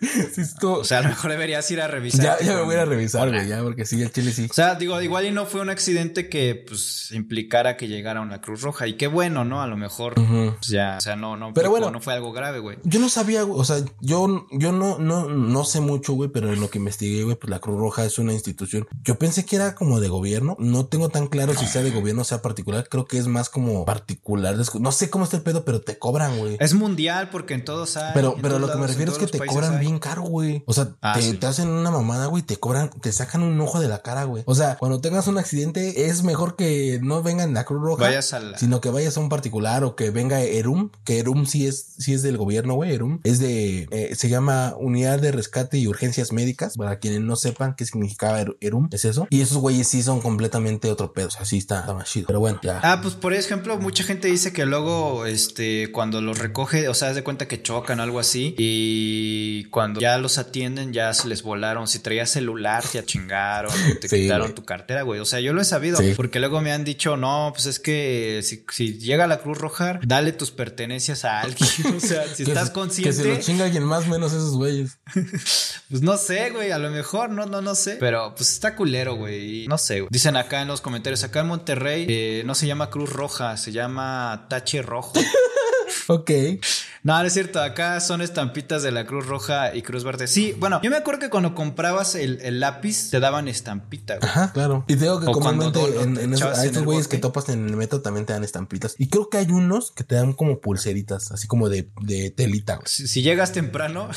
O sea, a lo mejor deberías ir a revisar. Ya, ya me voy a revisar, güey, ya, porque sí, el chile sí. O sea, digo, igual y no fue un accidente que, pues, implicara que llegara una Cruz Roja. Y qué bueno, ¿no? A lo mejor, pues, ya, o sea, no, no, pero bueno, no fue algo grave, güey. Yo no sabía, o sea, yo, yo no, no, no sé mucho, güey, pero en lo que investigué, güey, pues la Cruz Roja es una institución. Yo pensé que era como de gobierno. No tengo tan claro si sea de gobierno o sea particular. Creo que es más como particular. No sé cómo está el pedo, pero te cobran, güey. Es mundial porque en todos hay. Pero, pero lo que me refiero es que te cobran bien caro, güey. O sea, ah, te, hacen una mamada, güey, te cobran, te sacan un ojo de la cara, güey. O sea, cuando tengas un accidente, es mejor que no venga en la Cruz Roja, sino que vayas a un particular o que venga Erum, que Erum sí es, sí es del gobierno, güey. Erum es de, eh, se llama Unidad de Rescate y Urgencias Médicas. Para quienes no sepan qué significaba Erum, es eso. Y esos güeyes sí son completamente otro pedo. O sea, sí está, está más chido. Pero bueno, ya. Ah, pues por ejemplo, mucha gente dice que luego, este, cuando los recoge, o sea, haz de cuenta que chocan o algo así. Y cuando ya los atienden, ya se les volaron. Si traías celular, te chingaron, te quitaron tu cartera, güey. O sea, yo lo he sabido. Porque luego me han dicho, no, pues es que si, llega la Cruz Roja, dale tus pertenencias a alguien. o sea, si estás consciente. Que se lo chinga alguien más, menos esos güeyes. pues no sé, güey. A lo mejor, no, no, no sé. Pero pues está culero, güey. No sé, güey. Dicen acá en los comentarios, acá en Monterrey, eh, no se llama Cruz Roja, se llama Tache Rojo. ok. No, no es cierto. Acá son estampitas de la Cruz Roja y Cruz Verde. Sí, bueno, yo me acuerdo que cuando comprabas el, lápiz te daban estampita. Ajá, claro. Y te digo que comúnmente en, a estos güeyes que topas en el metro también te dan estampitas. Y creo que hay unos que te dan como pulseritas, así como de, de telita. Si, llegas temprano.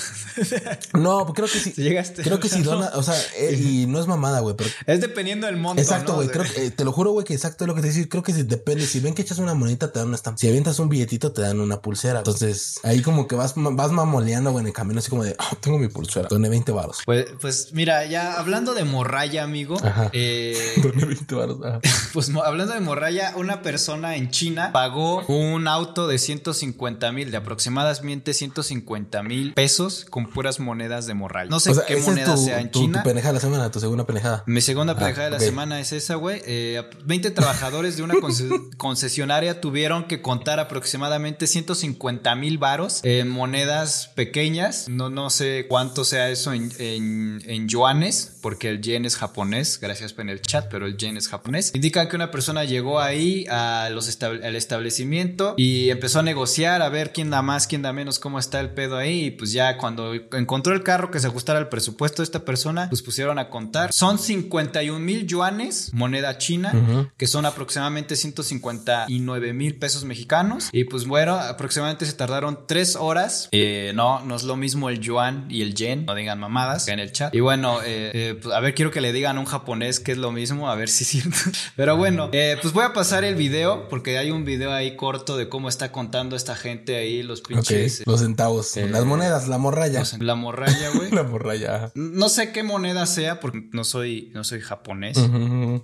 no, creo que sí. Si llegas Creo que si dona, o sea, eh, y no es mamada, güey, pero. Es dependiendo del monto. Exacto, güey. Eh, te lo juro, güey, que exacto es lo que te decir. Creo que si depende. Si ven que echas una monedita, te dan una estampa. Si avientas un billetito, te dan una pulsera. Entonces, ahí como que vas, vas mamoleando, güey, en el camino, así como de, oh, tengo mi pulsera, doné 20 baros. Pues, pues mira, ya hablando de morralla, amigo. Eh, 20 baros. Pues hablando de morralla, una persona en China pagó un auto de 150 mil, de aproximadamente 150 mil pesos con puras monedas de morralla. No sé qué moneda sea en China. Tu pendejada de la semana, tu segunda pendejada. Mi segunda ah, pendejada de la semana es esa, güey. 20 eh, trabajadores de una concesionaria tuvieron que contar aproximadamente 150 mil varos en monedas pequeñas. No, no sé cuánto sea eso en, en, yuanes, porque el yen es japonés. Gracias en el chat, pero el yen es japonés. Indican que una persona llegó ahí a los al establecimiento y empezó a negociar a ver quién da más, quién da menos, cómo está el pedo ahí. Y pues ya cuando encontró el carro que se ajustara al presupuesto de esta persona, pues pusieron a contar. Son 51 mil yuanes, moneda china, que son aproximadamente 159 mil pesos mexicanos. Y pues bueno, aproximadamente se tardaron tres horas. Eh, no, no es lo mismo el yuan y el yen. No digan mamadas en el chat. Y bueno, eh, eh, pues, a ver, quiero que le digan a un japonés que es lo mismo. A ver si es cierto. Pero bueno, pues voy a pasar el video porque hay un video ahí corto de cómo está contando esta gente ahí los pinches. los centavos, las monedas, la morralla. La morralla, güey. la morralla. No sé qué moneda sea porque no soy, no soy japonés.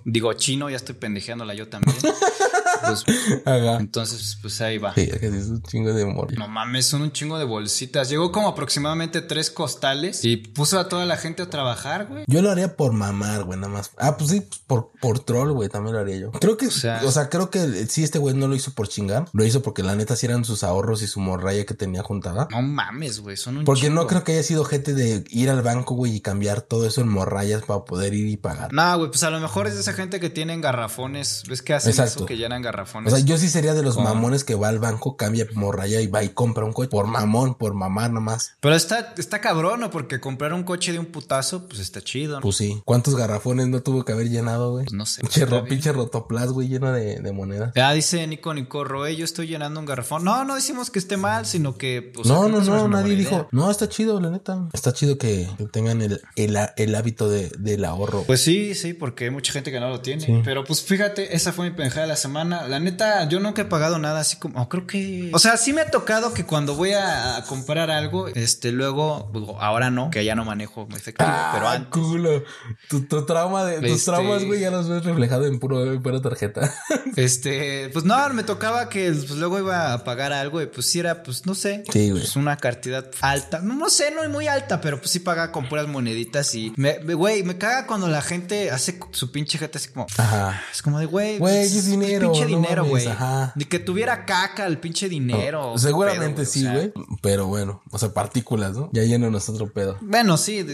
Digo chino, ya estoy pendejeándola yo también. Pues, entonces, pues ahí va. Sí, es un chingo de amor. No mames, son un chingo de bolsitas. Llegó como aproximadamente tres costales y puso a toda la gente a trabajar, güey. Yo lo haría por mamar, güey, nada más. Ah, pues sí, pues por, por troll, güey, también lo haría yo. Creo que, o sea, o sea creo que sí, este güey no lo hizo por chingar. Lo hizo porque la neta sí eran sus ahorros y su morralla que tenía juntada. No mames, güey, son un Porque no creo que haya sido gente de ir al banco, güey, y cambiar todo eso en morrallas para poder ir y pagar. No, güey, pues a lo mejor es de esa gente que tienen garrafones. ¿Ves que hacen eso? Que llenan garrafones. O sea, yo sí sería de los mamones que va al banco, cambia morralla y va y compra un coche por mamón, por mamar nomás. Pero está, está cabrón, ¿no? Porque comprar un coche de un putazo, pues está chido. ¿no? Pues sí. ¿Cuántos garrafones no tuvo que haber llenado, güey? Pues no sé. Pinche, pinche rotoplas, güey, lleno de, de monedas. Ya dice Nico Nico Roe, yo estoy llenando un garrafón. No, no decimos que esté mal, sino que. Pues, no, no, no, nadie dijo. No, está chido, la neta. Está chido que tengan el, el, hábito de, del ahorro. Pues sí, sí, porque hay mucha gente que no lo tiene. Pero pues fíjate, esa fue mi pendejada de la semana. Nada, la neta, yo nunca he pagado nada así como, creo que, o sea, sí me ha tocado que cuando voy a comprar algo, este, luego, ahora no, que ya no manejo efectivo, ah, pero antes. Culo. Tu, trauma de, tus este traumas, güey, ya los ves reflejado en puro, pura tarjeta. Este, pues no, me tocaba que pues, luego iba a pagar algo y pues sí era, pues no sé, sí, güey. Pues una cantidad alta, no, no sé, no muy alta, pero pues sí pagaba con puras moneditas y, me, güey, me caga cuando la gente hace su pinche gente así como, Ajá. es como de, güey, güey, es dinero. pinche dinero, güey. Ni que tuviera caca el pinche dinero. seguramente sí, güey. Pero bueno, o sea, partículas, ¿no? Ya lleno otro pedo. Bueno, sí,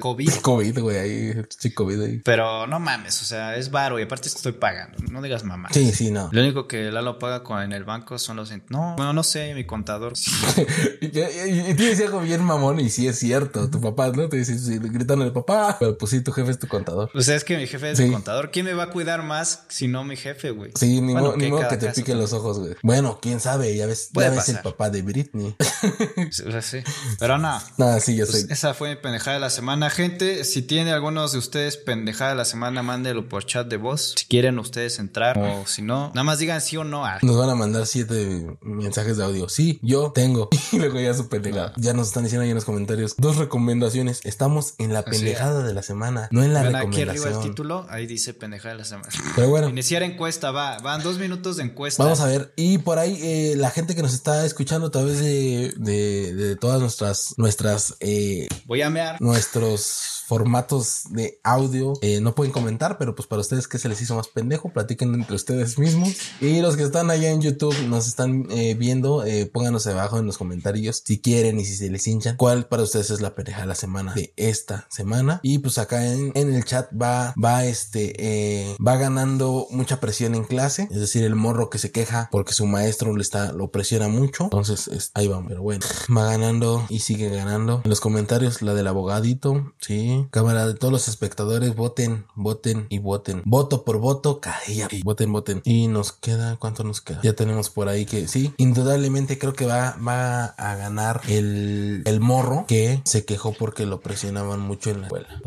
COVID. COVID, güey, ahí, sí, COVID ahí. Pero no mames, o sea, es varo y aparte estoy pagando. No digas mamá. Sí, sí, no. Lo único que Lalo paga con, en el banco son los. No, bueno, no sé, mi contador. y, y, te decía algo bien mamón y sí es cierto. Tu papá, ¿no? Te dice, sí, gritan al papá. Pero pues sí, tu jefe es tu contador. O sea, es que mi jefe es mi contador. ¿Quién me va a cuidar más si no mi jefe, güey? Sí, ni, modo que te pique los ojos, güey. Bueno, quién sabe, ya ves, ya ves el papá de Britney. sí, Pero no. Nada, sí, yo pues sé. Esa fue mi pendejada de la semana. Gente, si tiene algunos de ustedes pendejada de la semana, mándelo por chat de voz. Si quieren ustedes entrar o si no, nada más digan sí o no. Nos van a mandar siete mensajes de audio. Sí, yo tengo. Y luego ya su pendejada. Ya nos están diciendo ahí en los comentarios. Dos recomendaciones. Estamos en la pendejada de la semana, no en la recomendación. Aquí arriba el título, ahí dice pendejada de la semana. Pero bueno. Iniciar encuesta, va. Dos minutos de encuesta. Vamos a ver. Y por ahí, eh, la gente que nos está escuchando a través de, de, de todas nuestras, nuestras, eh, Voy a mear. Nuestros formatos de audio eh, no pueden comentar, pero pues para ustedes que se les hizo más pendejo, platiquen entre ustedes mismos. Y los que están allá en YouTube nos están eh, viendo, eh, pónganos abajo en los comentarios si quieren y si se les hinchan, cuál para ustedes es la pendeja de la semana de esta semana. Y pues acá en, el chat va, va este, va ganando mucha presión en clase, es decir, el morro que se queja porque su maestro le está, lo presiona mucho. Entonces ahí vamos, pero bueno, va ganando y sigue ganando. En los comentarios la del abogadito, sí. Cámara de todos los espectadores, voten, voten y voten. Voto por voto, caía. Voten, voten. Y nos queda, ¿cuánto nos queda? Ya tenemos por ahí que sí, indudablemente creo que va, va a ganar el, el morro que se quejó porque lo presionaban mucho en la escuela.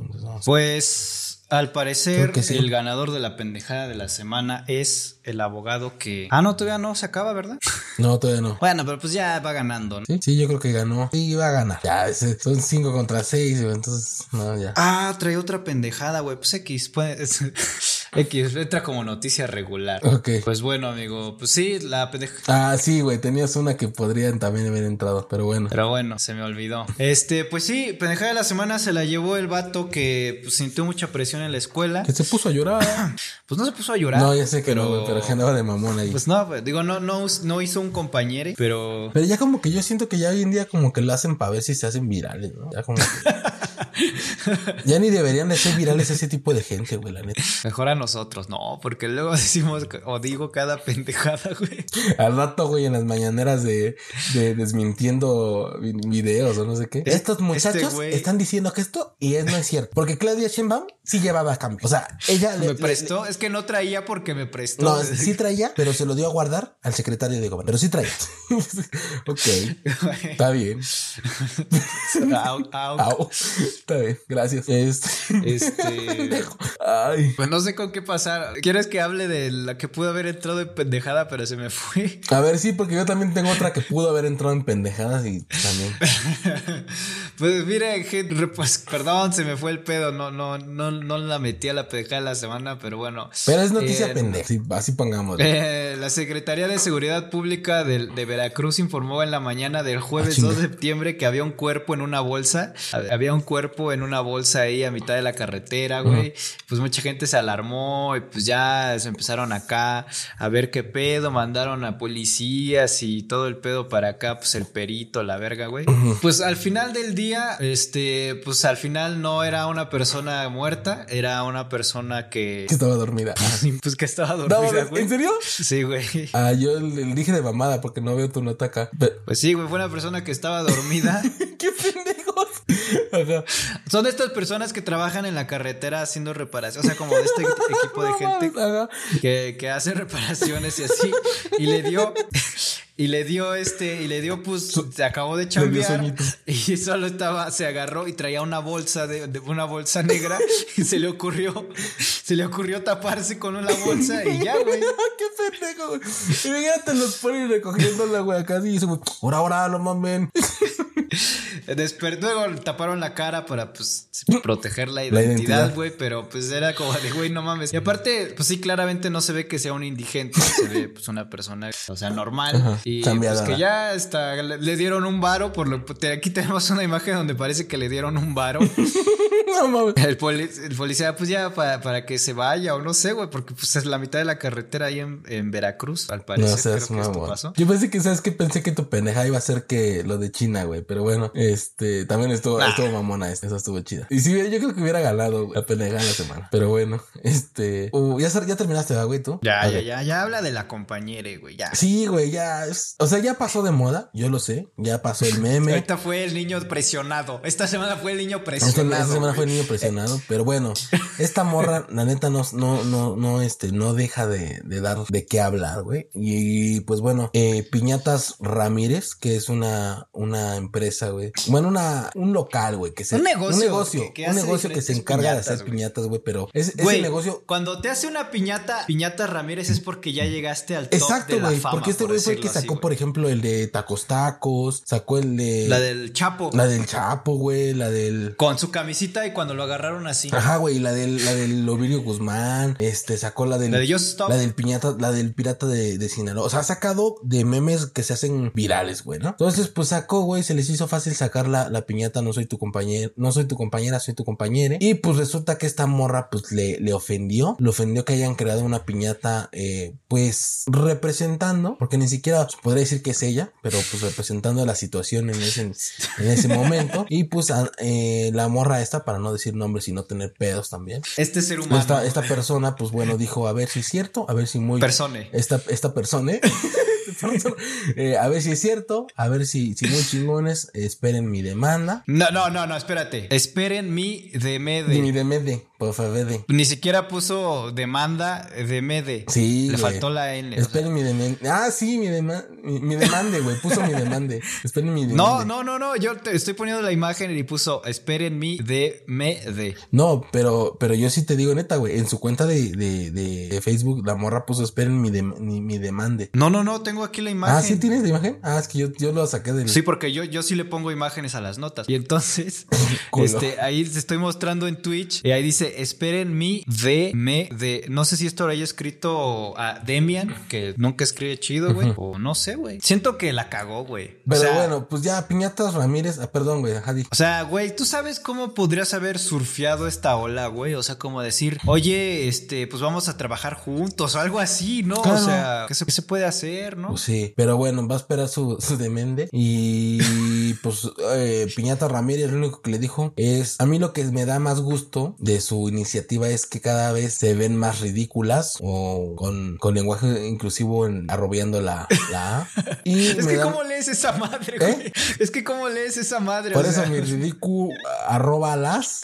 pues al parecer, el ganador de la pendejada de la semana es el abogado que. Ah, no, todavía no se acaba, ¿verdad? No, todavía no. Bueno, pero pues ya va ganando. Sí, sí, yo creo que ganó. Sí, va a ganar. Ya, son cinco contra seis, entonces, no, ya. Ah, trae otra pendejada, güey. Pues X, pues. X, entra como noticia regular. Ok. Pues bueno, amigo, pues sí, la pendeja. Ah, sí, güey, tenías una que podrían también haber entrado, pero bueno. Pero bueno, se me olvidó. Este, pues sí, pendejada de la semana se la llevó el vato que pues, sintió mucha presión en la escuela. Que se puso a llorar. pues no se puso a llorar. No, ya sé que no, pero que andaba de mamón ahí. Pues no, pues, digo, no, no, no hizo un compañero, pero. Pero ya como que yo siento que ya hoy en día como que lo hacen para ver si se hacen virales, ¿no? Ya como que... ya ni deberían de ser virales ese tipo de gente, güey, la neta. Mejor a nosotros, no, porque luego decimos o digo cada pendejada, güey. Al rato, güey, en las mañaneras de, de desmintiendo videos o no sé qué. Estos este muchachos están diciendo que esto y es no es cierto. Porque Claudia Sheinbaum sí llevaba cambio. O sea, ella le, me prestó. es que no traía porque me prestó. No, sí traía, pero se lo dio a guardar al secretario de gobierno. Pero sí traía. ok. Está bien. Está bien. Gracias. Este. este... Ay. Pues no sé con qué pasar. ¿Quieres que hable de la que pudo haber entrado en pendejada, pero se me fue? A ver, sí, porque yo también tengo otra que pudo haber entrado en pendejadas y también. pues mire, pues, perdón, se me fue el pedo. No, no, no, no la metí a la pendejada de la semana, pero bueno. Pero es noticia eh, pendeja. así pongamos. Eh, la Secretaría de Seguridad Pública de, Veracruz informó en la mañana del jueves 2 ah, de septiembre que había un cuerpo en una bolsa. Había un cuerpo en una bolsa ahí a mitad de la carretera, güey. Pues mucha gente se alarmó y pues ya se empezaron acá a ver qué pedo, mandaron a policías y todo el pedo para acá, pues el perito, la verga, güey. Pues al final del día, este, pues al final no era una persona muerta, era una persona que... Que estaba dormida. pues que estaba dormida, ¿En serio? Sí, güey. Ah, yo le dije de mamada porque no veo tu nota acá. Pues sí, güey, fue una persona que estaba dormida. ¡Qué pendejos! Son estas personas que trabajan en la carretera haciendo reparaciones, o sea, como de este equipo de gente que, que hace reparaciones y así. Y le dio, y le dio este, y le dio, pues, se acabó de chambear y solo estaba, se agarró y traía una bolsa de, una bolsa negra y se le ocurrió, se le ocurrió taparse con una bolsa y ya, güey. Qué pendejo, güey. Imagínate los ponen recogiendo la güey acá y dice, ahora, ahora, no mamen. Después, luego taparon la cara para pues proteger la identidad, güey, pero pues era como de, güey, no mames. Y aparte, pues sí, claramente no se ve que sea un indigente, se ve pues una persona, o sea, normal. y pues que ya está, le, dieron un varo, por lo aquí tenemos una imagen donde parece que le dieron un varo. no mames. El, policía, pues ya para, que se vaya o no sé, güey, porque pues es la mitad de la carretera ahí en, Veracruz, al parecer. No, creo que esto pasó. Yo pensé que, ¿sabes que Pensé que tu pendeja iba a ser que lo de China, güey, pero bueno, este, también estuvo, estuvo mamona, esa estuvo chida. Y sí, yo creo que hubiera ganado la en la semana, pero bueno, este, uh, ya, ya terminaste, güey, tú. Ya, ya, ya, ya habla de la compañera, güey, ya. Sí, güey, ya, o sea, ya pasó de moda, yo lo sé, ya pasó el meme. Ahorita fue el niño presionado, esta semana fue el niño presionado. Esta, semana fue el niño presionado, pero bueno, esta morra, la neta, no, no, no, no, este, no deja de, de dar de qué hablar, güey. Y pues bueno, eh, Piñatas Ramírez, que es una, una empresa, güey. Bueno, una, un local, güey, que se. Un negocio. Un negocio que, un negocio que se encarga de hacer piñatas, güey, pero es, ese negocio. Cuando te hace una piñata, piñata Ramírez es porque ya llegaste al top Exacto, güey. Porque este güey fue el que sacó, por ejemplo, el de tacos tacos, sacó el de. La del Chapo. La del Chapo, güey, la del. Con su camisita y cuando lo agarraron así. Ajá, güey, la del, la del Ovidio Guzmán, este, sacó la del. La de La del piñata, la del pirata de, de Sinaloa. O sea, ha sacado de memes que se hacen virales, güey, ¿no? Entonces, pues sacó, güey, se les hizo fácil sacar la, la piñata, no soy tu compañero, no soy tu compañera, soy tu compañera. Y pues resulta que esta morra, pues le, le ofendió, le ofendió que hayan creado una piñata, eh, pues representando, porque ni siquiera podría decir que es ella, pero pues representando la situación en ese, en ese momento. Y pues eh, la morra esta, para no decir nombres y no tener pedos también. Este ser humano. Esta, esta persona, pues bueno, dijo, a ver si es cierto, a ver si muy... Persone. Esta, esta persona. Eh, a ver si es cierto, a ver si, si muy chingones, esperen mi demanda. No, no, no, no, espérate. Esperen mi demede. Mi demede, por favor. Ni siquiera puso demanda demede. Sí. Le faltó la N. Esperen mi demanda. Ah, sí, mi, demanda mi, demande, güey. Puso mi demande. Esperen mi demande. No, no, no, no. Yo te estoy poniendo la imagen y puso esperen mi demede. No, pero, pero yo sí te digo neta, güey. En su cuenta de, de, de, Facebook, la morra puso esperen mi, mi demande. No, no, no. Tengo aquí la imagen. Ah, sí tienes la imagen. Ah, es que yo, yo lo saqué del. Sí, porque yo, yo sí le pongo imágenes a las notas. Y entonces, este, ahí te estoy mostrando en Twitch. Y ahí dice: Esperen mi de me de. No sé si esto lo haya escrito a Demian, que nunca escribe chido, güey. O no sé, güey. Siento que la cagó, güey. Pero bueno, pues ya, Piñatas Ramírez. Ah, perdón, güey. O sea, güey, tú sabes cómo podrías haber surfeado esta ola, güey. O sea, como decir, oye, este, pues vamos a trabajar juntos o algo así, ¿no? O sea, ¿qué se, puede hacer, no? Pues sí, pero bueno, va a esperar su, su demende. Y pues eh, Piñata Ramírez lo único que le dijo es, a mí lo que me da más gusto de su iniciativa es que cada vez se ven más ridículas o con, con lenguaje inclusivo en, arrobeando la, la A. Y es que cómo lees esa madre, güey. ¿Eh? Es que cómo lees esa madre. Por eso mi ridículo arroba las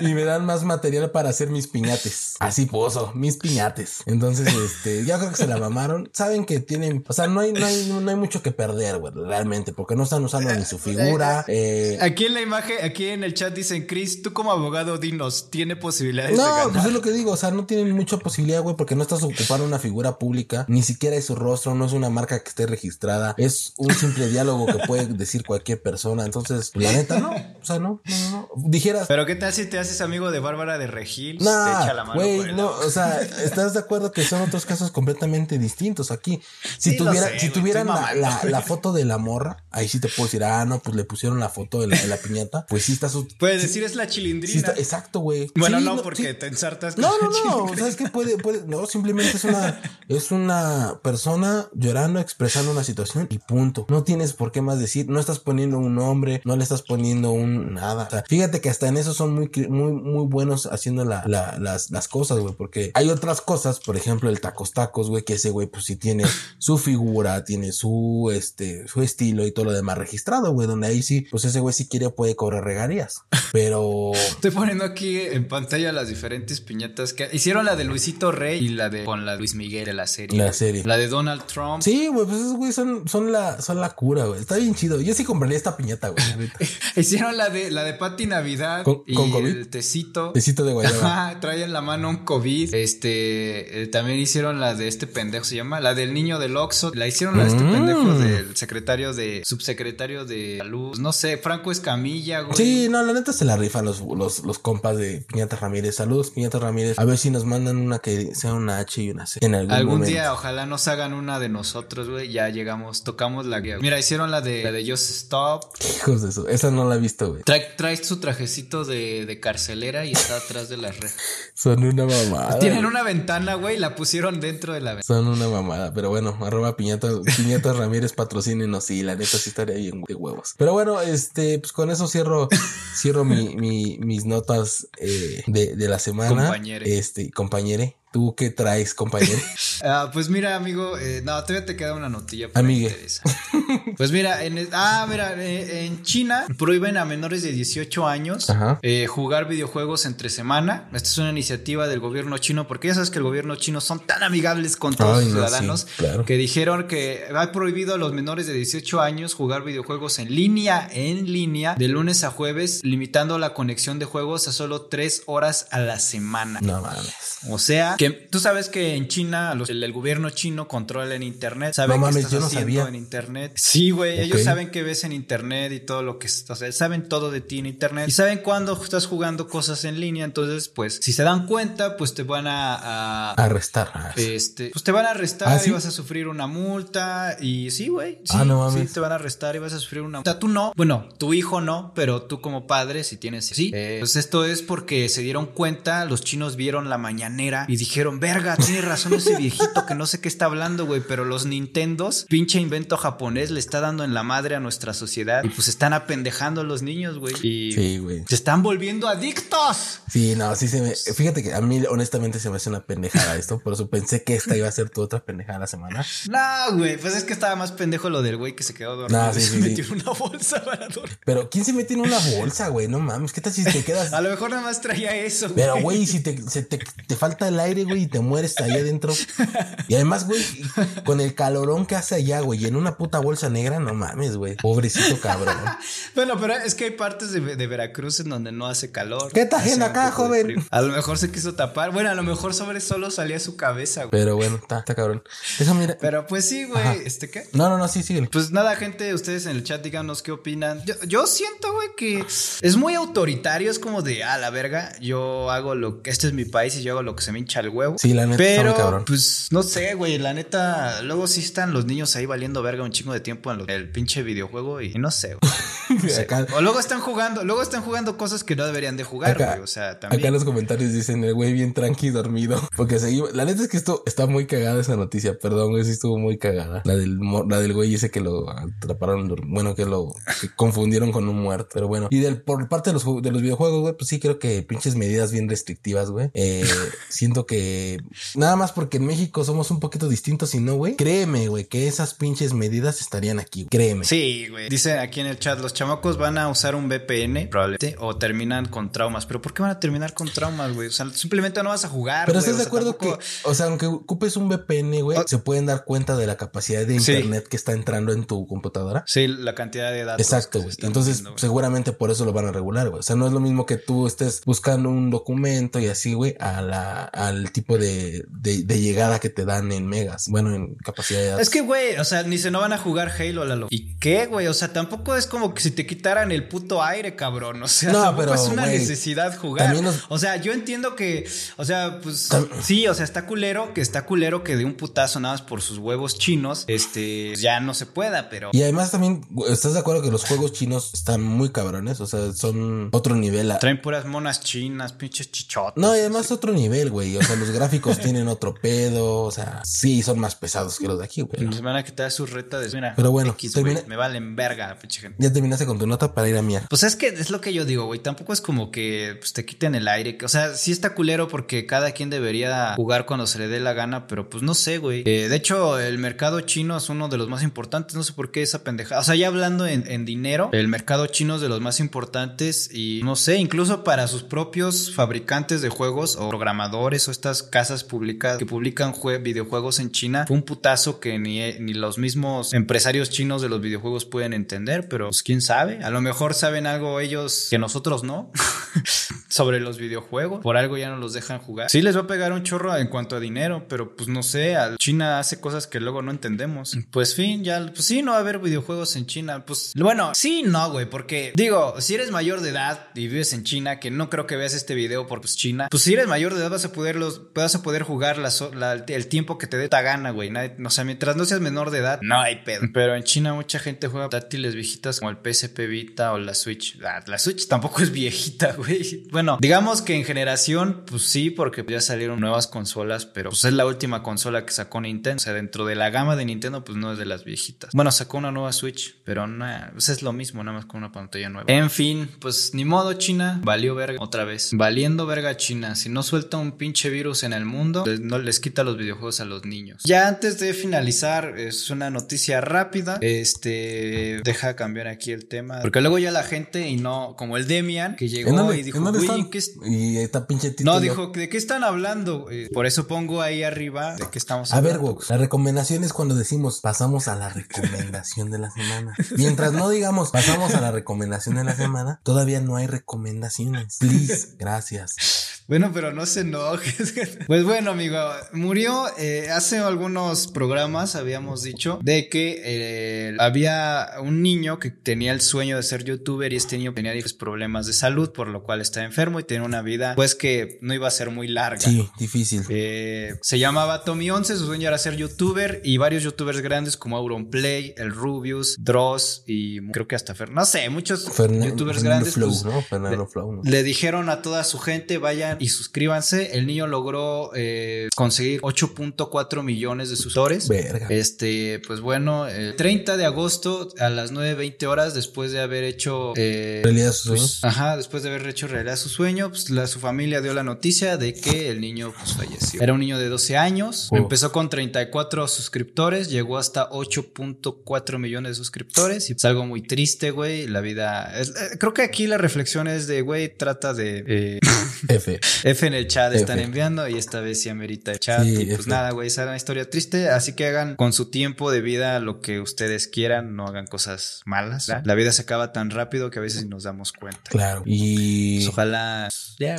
y me dan más material para hacer mis piñates. Así pozo, mis piñates. Entonces, este, ya creo que se la mamaron. Saben que tienen, o sea, no hay, no hay, no hay mucho que perder, güey, realmente, porque no están usando ni su figura. Eh. Aquí en la imagen, aquí en el chat dicen, Chris, tú como abogado, dinos, ¿tiene posibilidades no, de ganar? pues es lo que digo, o sea, no tienen mucha posibilidad, güey, porque no estás ocupando una figura pública, ni siquiera es su rostro, no es una marca que esté registrada, es un simple diálogo que puede decir cualquier persona. Entonces, pues, la neta, no, o sea, no, no, no. Dijeras. Pero ¿qué tal si te haces amigo de Bárbara de Regil? No, güey, no, o sea, estás de acuerdo que son otros casos completamente distintos aquí. Si, tuviera, si tuvieran la, la, foto de la morra, ahí sí te puedo decir, ah, no, pues le pusieron la foto de la, piñata, pues sí está su... Puedes decir es la chilindrina. exacto, güey. Bueno, no, porque te ensartas No, no, no, sabes que puede, puede, no, simplemente es una, es una persona llorando, expresando una situación y punto. No tienes por qué más decir, no estás poniendo un nombre, no le estás poniendo un nada. O sea, fíjate que hasta en eso son muy, muy, muy buenos haciendo la, las, las cosas, güey, porque hay otras cosas, por ejemplo, el tacos tacos, güey, que ese güey, pues sí tiene su figura, tiene su, este, su estilo y todo lo demás registrado, güey, donde ahí sí, pues ese güey si quiere puede cobrar regalías. Pero. Estoy poniendo aquí en pantalla las diferentes piñatas que hicieron la de Luisito Rey y la de con la de Luis Miguel de la serie. La serie. La de Donald Trump. Sí, güey, pues esos güey son, son la, son la cura, güey. Está bien chido. Yo sí compraría esta piñata, güey. hicieron la de la de Patti Navidad con, y COVID? el tecito. Tecito de guayaba. trae en la mano un COVID. Este, eh, también hicieron la de este pendejo, se llama, la del niño del Oxxo. La hicieron la de este mm. pendejo del secretario de, subsecretario de salud. No sé, Franco Escamilla, güey. Sí, no, la neta se la rifan los, los, los compas de Piñata Ramírez. Saludos, Piñata Ramírez. A ver si nos mandan una que sea una H y una C. En algún, algún día, ojalá nos hagan una de nosotros, güey. Ya llegamos, tocamos la guía. Mira, hicieron la de, la de Just Stop. hijos de eso? Esa no la he visto, güey. Trae, trae su trajecito de, de carcelera y está atrás de las rejas. Son una mamada. Tienen una ventana, güey, la pusieron dentro de la ventana. Son una mamada, pero bueno, arroba piñata, piñata Ramírez patrocínenos y la neta sí estaría bien de huevos. Pero bueno, este, pues con eso cierro, cierro mi, mi, mis notas eh, de, de la semana. Compañere. Este, compañere. ¿Tú qué traes, compañero? Ah, pues mira, amigo, eh, no, todavía te queda una notilla. Amigue. pues mira, en, ah, mira, eh, en China prohíben a menores de 18 años eh, jugar videojuegos entre semana. Esta es una iniciativa del gobierno chino, porque ya sabes que el gobierno chino son tan amigables con todos los ciudadanos que dijeron que ha prohibido a los menores de 18 años jugar videojuegos en línea, en línea, de lunes a jueves, limitando la conexión de juegos a solo 3 horas a la semana. No mames. O sea, que tú sabes que en China el, gobierno chino controla el internet. Saben no mames, yo no sabía. en internet. Sí, güey, ellos saben que ves en internet y todo lo que, o sea, saben todo de ti en internet y saben cuándo estás jugando cosas en línea, entonces pues si se dan cuenta, pues te van a, arrestar. Este, pues te van a arrestar ¿Ah, y vas a sufrir una multa y sí, güey, sí, ah, no mames. sí te van a arrestar y vas a sufrir una multa. Tú no, bueno, tu hijo no, pero tú como padre si tienes sí. Eh, pues esto es porque se dieron cuenta, los chinos vieron la mañanera y dijeron dijeron, verga, tiene razón ese viejito que no sé qué está hablando, güey, pero los Nintendos, pinche invento japonés, le está dando en la madre a nuestra sociedad y pues están apendejando a los niños, güey. Y sí, güey. Se están volviendo adictos. Sí, no, sí se me. Fíjate que a mí, honestamente, se me hace una pendejada esto, por eso pensé que esta iba a ser tu otra pendejada la semana. No, güey, pues es que estaba más pendejo lo del güey que se quedó dormido. y se metió una bolsa para dormir. Pero ¿quién se mete en una bolsa, güey? No mames, ¿qué tal si te quedas? a lo mejor nada más traía eso, güey. Pero, güey, si te, te, te falta el aire, güey, y te mueres ahí adentro. Y además, güey, con el calorón que hace allá, güey, y en una puta bolsa negra, no mames, güey. Pobrecito cabrón. bueno, pero es que hay partes de, Veracruz en donde no hace calor. ¿Qué está haciendo acá, joven? A lo mejor se quiso tapar. Bueno, a lo mejor sobre solo salía su cabeza, güey. Pero bueno, está, está cabrón. mira. Pero pues sí, güey. ¿Este qué? No, no, no, sí, sí. Pues nada, gente, ustedes en el chat díganos qué opinan. Yo, yo siento, güey, que es muy autoritario. Es como de, ah, la verga, yo hago lo que, este es mi país y yo hago lo que se me hincha huevo. Sí, la neta. Pero, pues, no sé, güey, la neta, luego sí están los niños ahí valiendo verga un chingo de tiempo en el pinche videojuego y, no sé, güey. O luego están jugando, luego están jugando cosas que no deberían de jugar, güey. O sea, también. Acá en los comentarios dicen el güey bien tranqui dormido. Porque seguimos. La neta es que esto está muy cagada esa noticia. Perdón, güey, sí estuvo muy cagada. La del, la del güey ese que lo atraparon, bueno, que lo confundieron con un muerto. Pero bueno. Y del, por parte de los, de los videojuegos, güey, pues sí creo que pinches medidas bien restrictivas, güey. Eh, siento que nada más porque en México somos un poquito distintos y no, güey. Créeme, güey, que esas pinches medidas estarían aquí. Créeme. Sí, güey. Dice aquí en el chat, los chamacos van a usar un VPN, probablemente, o terminan con traumas. Pero ¿por qué van a terminar con traumas, güey? O sea, simplemente no vas a jugar. Pero estás de acuerdo que, o sea, aunque ocupes un VPN, güey, se pueden dar cuenta de la capacidad de internet que está entrando en tu computadora. Sí, la cantidad de datos. Exacto, güey. Entonces, seguramente por eso lo van a regular, güey. O sea, no es lo mismo que tú estés buscando un documento y así, güey, a la, al tipo de, de, de llegada que te dan en megas. Bueno, en capacidad. Es que, güey, o sea, ni se no van a jugar Halo, Lalo. ¿Y qué, güey? O sea, tampoco es como que si te quitaran el puto aire, cabrón. O sea, no, pero, es una necesidad jugar. O sea, yo entiendo que, o sea, pues sí, o sea, está culero, que está culero que de un putazo nada más por sus huevos chinos, este, ya no se pueda, pero. Y además también, ¿estás de acuerdo que los juegos chinos están muy cabrones? O sea, son otro nivel. Traen puras monas chinas, pinches chichotas. No, y además otro nivel, güey. O sea, los gráficos tienen otro pedo. O sea, sí, son más pesados que los de aquí, güey. Nos van a quitar su reta de. mira. Pero bueno, me valen verga, pinche gente. Ya terminaste con tu nota para ir a mía. Pues es que es lo que yo digo, güey. Tampoco es como que pues, te quiten el aire. O sea, sí está culero porque cada quien debería jugar cuando se le dé la gana, pero pues no sé, güey. Eh, de hecho, el mercado chino es uno de los más importantes. No sé por qué esa pendejada. O sea, ya hablando en, en dinero, el mercado chino es de los más importantes y no sé, incluso para sus propios fabricantes de juegos o programadores o estas casas públicas que publican videojuegos en China, fue un putazo que ni, ni los mismos empresarios chinos de los videojuegos pueden entender, pero pues quién sabe, a lo mejor saben algo ellos que nosotros no sobre los videojuegos, por algo ya no los dejan jugar. Sí les va a pegar un chorro en cuanto a dinero, pero pues no sé, China hace cosas que luego no entendemos. Pues fin, ya, pues sí, no va a haber videojuegos en China, pues bueno, sí, no, güey, porque digo, si eres mayor de edad y vives en China, que no creo que veas este video por pues China, pues si eres mayor de edad vas a poder los, vas a poder jugar el tiempo que te dé ta gana, güey. O sea, mientras no seas menor de edad, no hay pedo. Pero en China mucha gente juega táctiles viejitas como el PSP Vita o la Switch. Ah, la Switch tampoco es viejita, güey. Bueno, digamos que en generación, pues sí, porque ya salieron nuevas consolas, pero pues es la última consola que sacó Nintendo. O sea, dentro de la gama de Nintendo, pues no es de las viejitas. Bueno, sacó una nueva Switch, pero no, pues es lo mismo, nada más con una pantalla nueva. En fin, pues ni modo, China, valió verga otra vez. Valiendo verga China. Si no suelta un pinche virus en el mundo, no les quita los videojuegos a los niños. Ya antes de finalizar, es una noticia rápida. Este, deja cambiar aquí el tema. Porque luego ya la gente, y no, como el Demian, que llegó y dijo, uy, ¿qué Y esta pinche título. No, dijo, ¿de qué están hablando? Eh, por eso pongo ahí arriba de qué estamos hablando. A ver, Wox, la recomendación es cuando decimos, pasamos a la recomendación de la semana. Mientras no digamos, pasamos a la recomendación de la semana, todavía no hay recomendaciones. Please, gracias. Bueno, pero no se enojes. Pues bueno, amigo, murió eh, hace algunos programas, habíamos dicho, de que eh, había un niño que tenía el sueño de ser youtuber y este niño tenía problemas de salud, por lo cual está enfermo y tenía una vida, pues que no iba a ser muy larga. Sí, difícil. Eh, se llamaba Tommy 11, su sueño era ser youtuber y varios youtubers grandes como Auronplay, el Rubius, Dross y creo que hasta Fer, no sé, muchos youtubers grandes. Flow, pues, ¿no? Fernando Flow, Le dijeron a toda su gente, vayan y suscríbanse. El niño logró eh, conseguir 8.4 millones de suscriptores. Verga. Este, pues bueno, el 30 de agosto a las 9.20 horas después de haber hecho... Eh, realidad su sueño. Pues, ajá, después de haber hecho realidad su sueño, pues la, su familia dio la noticia de que el niño pues, falleció. Era un niño de 12 años, oh. empezó con 34 suscriptores, llegó hasta 8.4 millones de suscriptores y es algo muy triste, güey. La vida... Eh, creo que aquí la reflexión es de, güey, trata de... F. F en el chat están enviando y esta vez sí amerita el chat. y pues nada, güey, esa era una historia triste. Así que hagan con su tiempo de vida lo que ustedes quieran, no hagan cosas malas. La vida se acaba tan rápido que a veces nos damos cuenta. Claro. Y pues ojalá. Ya,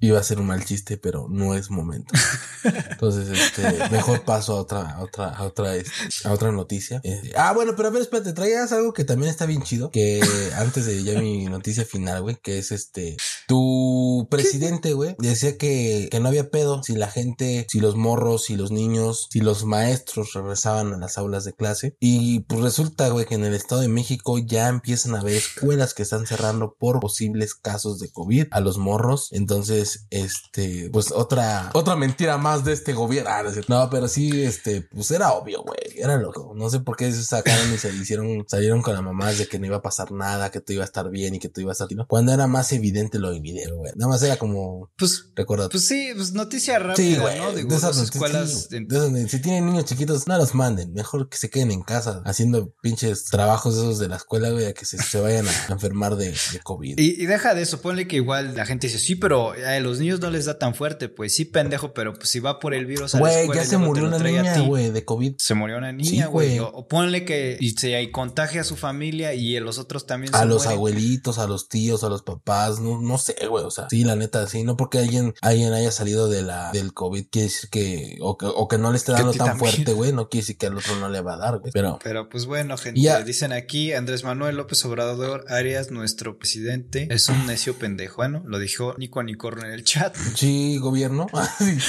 iba a ser un mal chiste, pero no es momento. Entonces, este, mejor paso a otra, a otra, a otra, este, a otra noticia. Eh, ah, bueno, pero a ver, espérate, traías algo que también está bien chido. Que antes de ya mi noticia final, güey, que es este, tu presidente, güey, decía que, que no había pedo si la gente, si los morros, si los niños, si los maestros regresaban a las aulas de clase. Y pues resulta, güey, que en el Estado de México ya empiezan a haber escuelas que están cerrando por posibles casos de COVID a los morros. Entonces, este, pues otra, otra mentira más de este gobierno. Ah, no, pero sí, este, pues era obvio, güey. Era loco. No sé por qué se sacaron y se hicieron, salieron con la mamá de que no iba a pasar nada, que todo iba a estar bien y que todo iba a estar, ¿no? Cuando era más evidente lo evidente, güey. Nada más era como, pues pues, Pues sí, pues noticia rápida, ¿no? de esas escuelas. si tienen niños chiquitos, no los manden. Mejor que se queden en casa haciendo pinches trabajos esos de la escuela, güey, a que se, vayan a enfermar de, COVID. Y, deja de eso, ponle que igual la gente dice, sí, pero a los niños no les da tan fuerte. Pues sí, pendejo, pero pues si va por el virus a la escuela. ya se murió una niña, güey, de COVID. Se murió una niña, güey. o, ponle que y se contagia a su familia y los otros también A los abuelitos, a los tíos, a los papás, no, no sé, güey. O sea, sí, la neta, sí, no porque alguien alguien haya salido de la, del COVID, quiere decir que, o que, o que no le esté dando tan fuerte, güey, no quiere decir que al otro no le va a dar, güey. Pero, pero pues bueno, gente, dicen aquí Andrés Manuel López Obrador Arias, nuestro presidente, es un necio pendejo. Bueno, lo dijo Nico Anicorno en el chat. Sí, gobierno.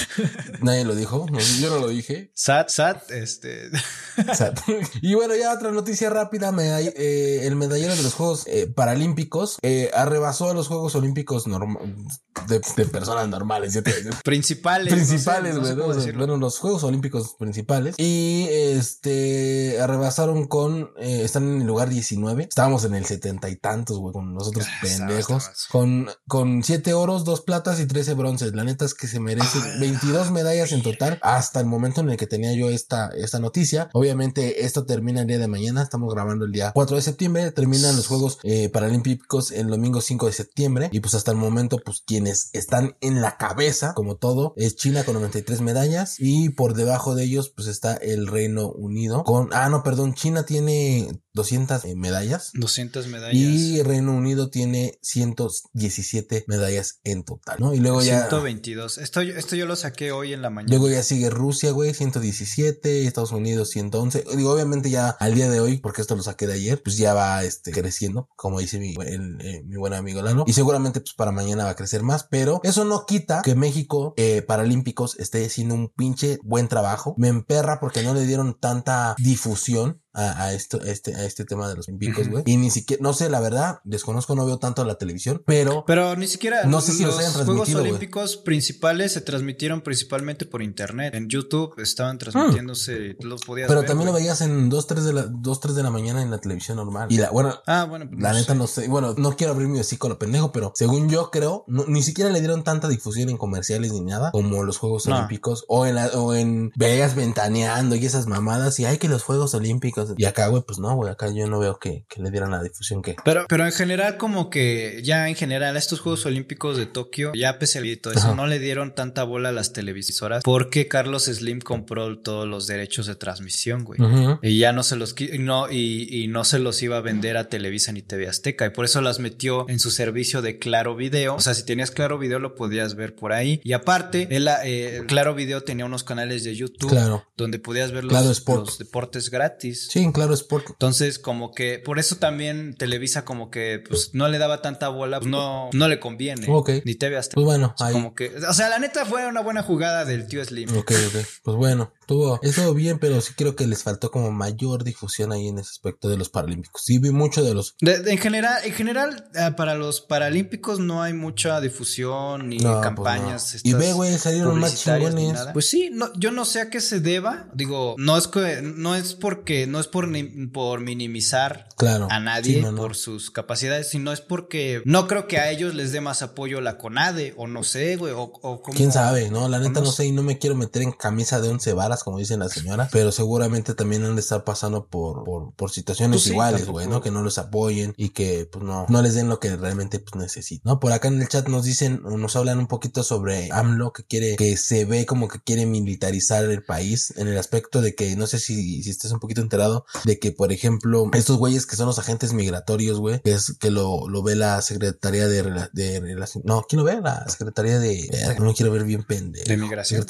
Nadie lo dijo, yo no lo dije. Sat, Sat, este. Sat. Y bueno, ya otra noticia rápida, me, eh, el medallero de los Juegos eh, Paralímpicos eh, arrebasó a los Juegos Olímpicos de, personas normales. Principales. Principales, güey. bueno, los Juegos Olímpicos principales. Y este arrebasaron con. Eh, están en el lugar 19. Estábamos en el setenta y tantos, güey, con nosotros ah, pendejos. Con, con siete oros, dos platas y 13 bronces. La neta es que se merecen 22 medallas en total hasta el momento en el que tenía yo esta, esta noticia. Obviamente, esto termina el día de mañana. Estamos grabando el día 4 de septiembre. Terminan los Juegos eh, Paralímpicos el domingo 5 de septiembre. Y pues hasta el momento, pues quienes están en la cabeza, como todo, es China con 93 medallas. Y por debajo de ellos, pues está el Reino Unido con, ah, no, perdón, China tiene 200 eh, medallas. 200 medallas. Y Reino Unido tiene 117 medallas en total, ¿no? Y luego ya. 122. Esto, esto yo lo saqué hoy en la mañana. Luego ya sigue Rusia, güey, 117, Estados Unidos 111. Digo, obviamente ya al día de hoy, porque esto lo saqué de ayer, pues ya va este, creciendo, como dice mi, eh, mi buen amigo Lalo. Y seguramente pues para mañana va a crecer más, pero eso no quita que México eh, Paralímpicos esté haciendo un pinche buen trabajo. Me emperra porque no le dieron tanta difusión a, esto, este, a este tema de los olímpicos, güey. Y ni siquiera, no sé, la verdad, desconozco, no veo tanto la televisión, pero. Pero ni siquiera. No sé si los, los Juegos Olímpicos principales se transmitieron principalmente por internet. En YouTube estaban transmitiéndose, hmm. los podías Pero también lo veías en 2, 3 de la, 2, 3 de la mañana en la televisión normal. Y la, bueno. Ah, bueno, pues la neta no sé. Bueno, no quiero abrir mi hocico a lo pendejo, pero según yo creo, ni siquiera le dieron tanta difusión en comerciales ni nada como los Juegos Olímpicos o en, la, o en Vegas ventaneando y esas mamadas. Y hay que los Juegos Olímpicos y acá, güey, pues no, güey, acá yo no veo que, le dieran la difusión que. Pero, pero en general, como que ya en general, estos Juegos Olímpicos de Tokio, ya pese a todo eso, no le dieron tanta bola a las televisoras porque Carlos Slim compró todos los derechos de transmisión, güey. Y ya no se los no, y, y no se los iba a vender a Televisa ni TV Azteca. Y por eso las metió en su servicio de Claro Video. O sea, si tenías Claro Video, lo podías ver por ahí. Y aparte, él, eh, Claro Video tenía unos canales de YouTube donde podías ver los, los deportes gratis. Sí, claro Sport. Entonces, como que por eso también Televisa como que pues no le daba tanta bola, pues no, no le conviene. Ok. Ni TV hasta. Pues bueno, ahí. Como que, o sea, la neta fue una buena jugada del tío Slim. Ok, ok. Pues bueno, estuvo, estuvo bien, pero sí creo que les faltó como mayor difusión ahí en ese aspecto de los Paralímpicos. Sí vi mucho de los. en general, en general, eh, para los Paralímpicos no hay mucha difusión ni pues campañas. y ve, güey, salieron más chingones. Pues sí, no, yo no sé a qué se deba. Digo, no es que, no es porque, no es por por, minimizar a nadie por sus capacidades, sino es porque no creo que a ellos les dé más apoyo la CONADE, o no sé, güey, o, o quién sabe, no, la neta no sé, y no me quiero meter en camisa de once varas, como dicen las señoras, pero seguramente también han de estar pasando por, por, situaciones pues iguales, güey, ¿no? Que no los apoyen y que pues no, no les den lo que realmente pues necesitan, ¿no? Por acá en el chat nos dicen, nos hablan un poquito sobre AMLO, que quiere, que se ve como que quiere militarizar el país, en el aspecto de que, no sé si, si estás un poquito enterado, de que, por ejemplo, estos güeyes que son los agentes migratorios, güey, que es que lo, lo ve la Secretaría de, de Relación. No, ¿quién lo ve? La Secretaría de. no quiero ver bien pende. De Migración.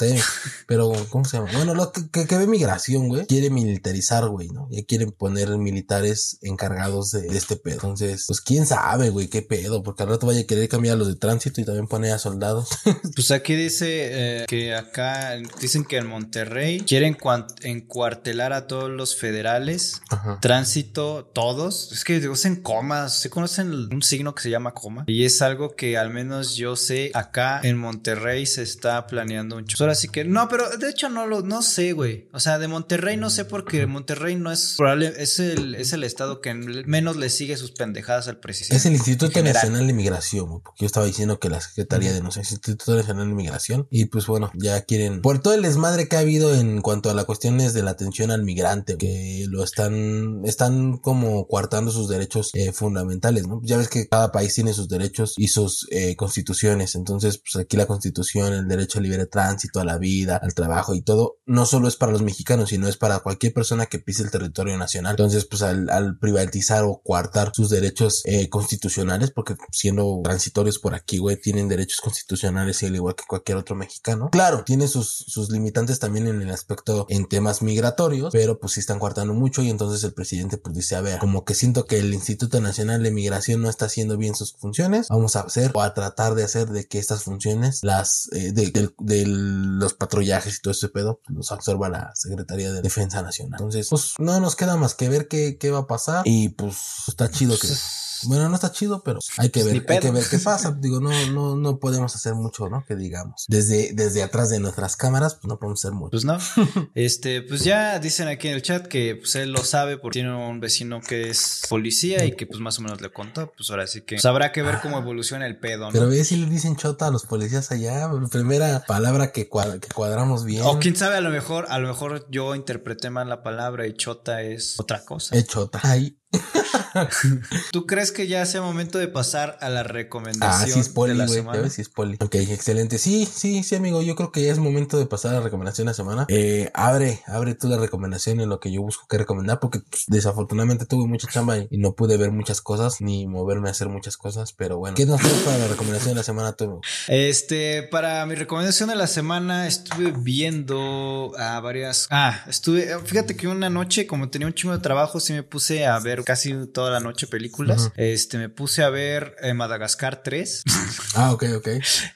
pero, ¿cómo se llama? Bueno, lo que, que, ve Migración, güey, quiere militarizar, güey, ¿no? Y quieren poner militares encargados de, este pedo. Entonces, pues quién sabe, güey, qué pedo, porque al rato vaya a querer cambiar a los de tránsito y también poner a soldados. pues aquí dice eh, que acá dicen que en Monterrey quieren encuartelar a todos los federales tránsito, todos. Es que usen comas, se conocen un signo que se llama coma. Y es algo que al menos yo sé acá en Monterrey se está planeando un Ahora sí que, no, pero de hecho no lo, no sé, güey. O sea, de Monterrey no sé porque Monterrey no es probable, es el, es el estado que menos le sigue sus pendejadas al presidente. Es el Instituto Nacional de Migración, porque yo estaba diciendo que la Secretaría de, no sé, Instituto Nacional de Migración. Y pues bueno, ya quieren, por todo el desmadre que ha habido en cuanto a las cuestiones de la atención al migrante, que lo están están, como coartando sus derechos eh, fundamentales, ¿no? Ya ves que cada país tiene sus derechos y sus eh, constituciones, entonces, pues aquí la constitución, el derecho al libre tránsito, a la vida, al trabajo y todo, no solo es para los mexicanos, sino es para cualquier persona que pise el territorio nacional. Entonces, pues al, privatizar o coartar sus derechos eh, constitucionales, porque siendo transitorios por aquí, güey, tienen derechos constitucionales y al igual que cualquier otro mexicano. Claro, tiene sus, sus limitantes también en el aspecto en temas migratorios, pero pues sí están coartando mucho y entonces el presidente pues dice, a ver, como que siento que el Instituto Nacional de Migración no está haciendo bien sus funciones, vamos a hacer o a tratar de hacer de que estas funciones, las eh, de, los patrullajes y todo ese pedo, los absorba la Secretaría de Defensa Nacional. Entonces, pues no nos queda más que ver qué, qué va a pasar y pues está chido que... Pues, Bueno, no está chido, pero hay que ver, hay que ver qué pasa. Digo, no, no, no podemos hacer mucho, ¿no? Que digamos. Desde, desde atrás de nuestras cámaras, pues no podemos hacer mucho. Pues no. este, pues ya dicen aquí en el chat que pues él lo sabe porque tiene un vecino que es policía y que pues más o menos le contó. Pues ahora sí que pues, habrá que ver cómo ah. evoluciona el pedo, ¿no? Pero ve si le dicen chota a los policías allá. Primera palabra que, que cuadramos bien. O quién sabe, a lo mejor, a lo mejor yo interpreté mal la palabra y chota es otra cosa. Es chota. Ay, ¿Tú crees que ya sea momento de pasar a la recomendación? Ah, sí, es poli, güey. Sí, es poli. Ok, excelente. Sí, sí, sí, amigo. Yo creo que ya es momento de pasar a la recomendación de la semana. Eh, abre, abre tú la recomendación en lo que yo busco que recomendar, porque pues, desafortunadamente tuve mucha chamba y, no pude ver muchas cosas, ni moverme a hacer muchas cosas. Pero bueno, ¿qué nos traes para la recomendación de la semana tú? Este, para mi recomendación de la semana estuve viendo a varias. Ah, estuve. Fíjate que una noche, como tenía un chingo de trabajo, sí me puse a ver casi toda la noche películas. Este, me puse a ver eh, Madagascar 3. ah, ok, ok.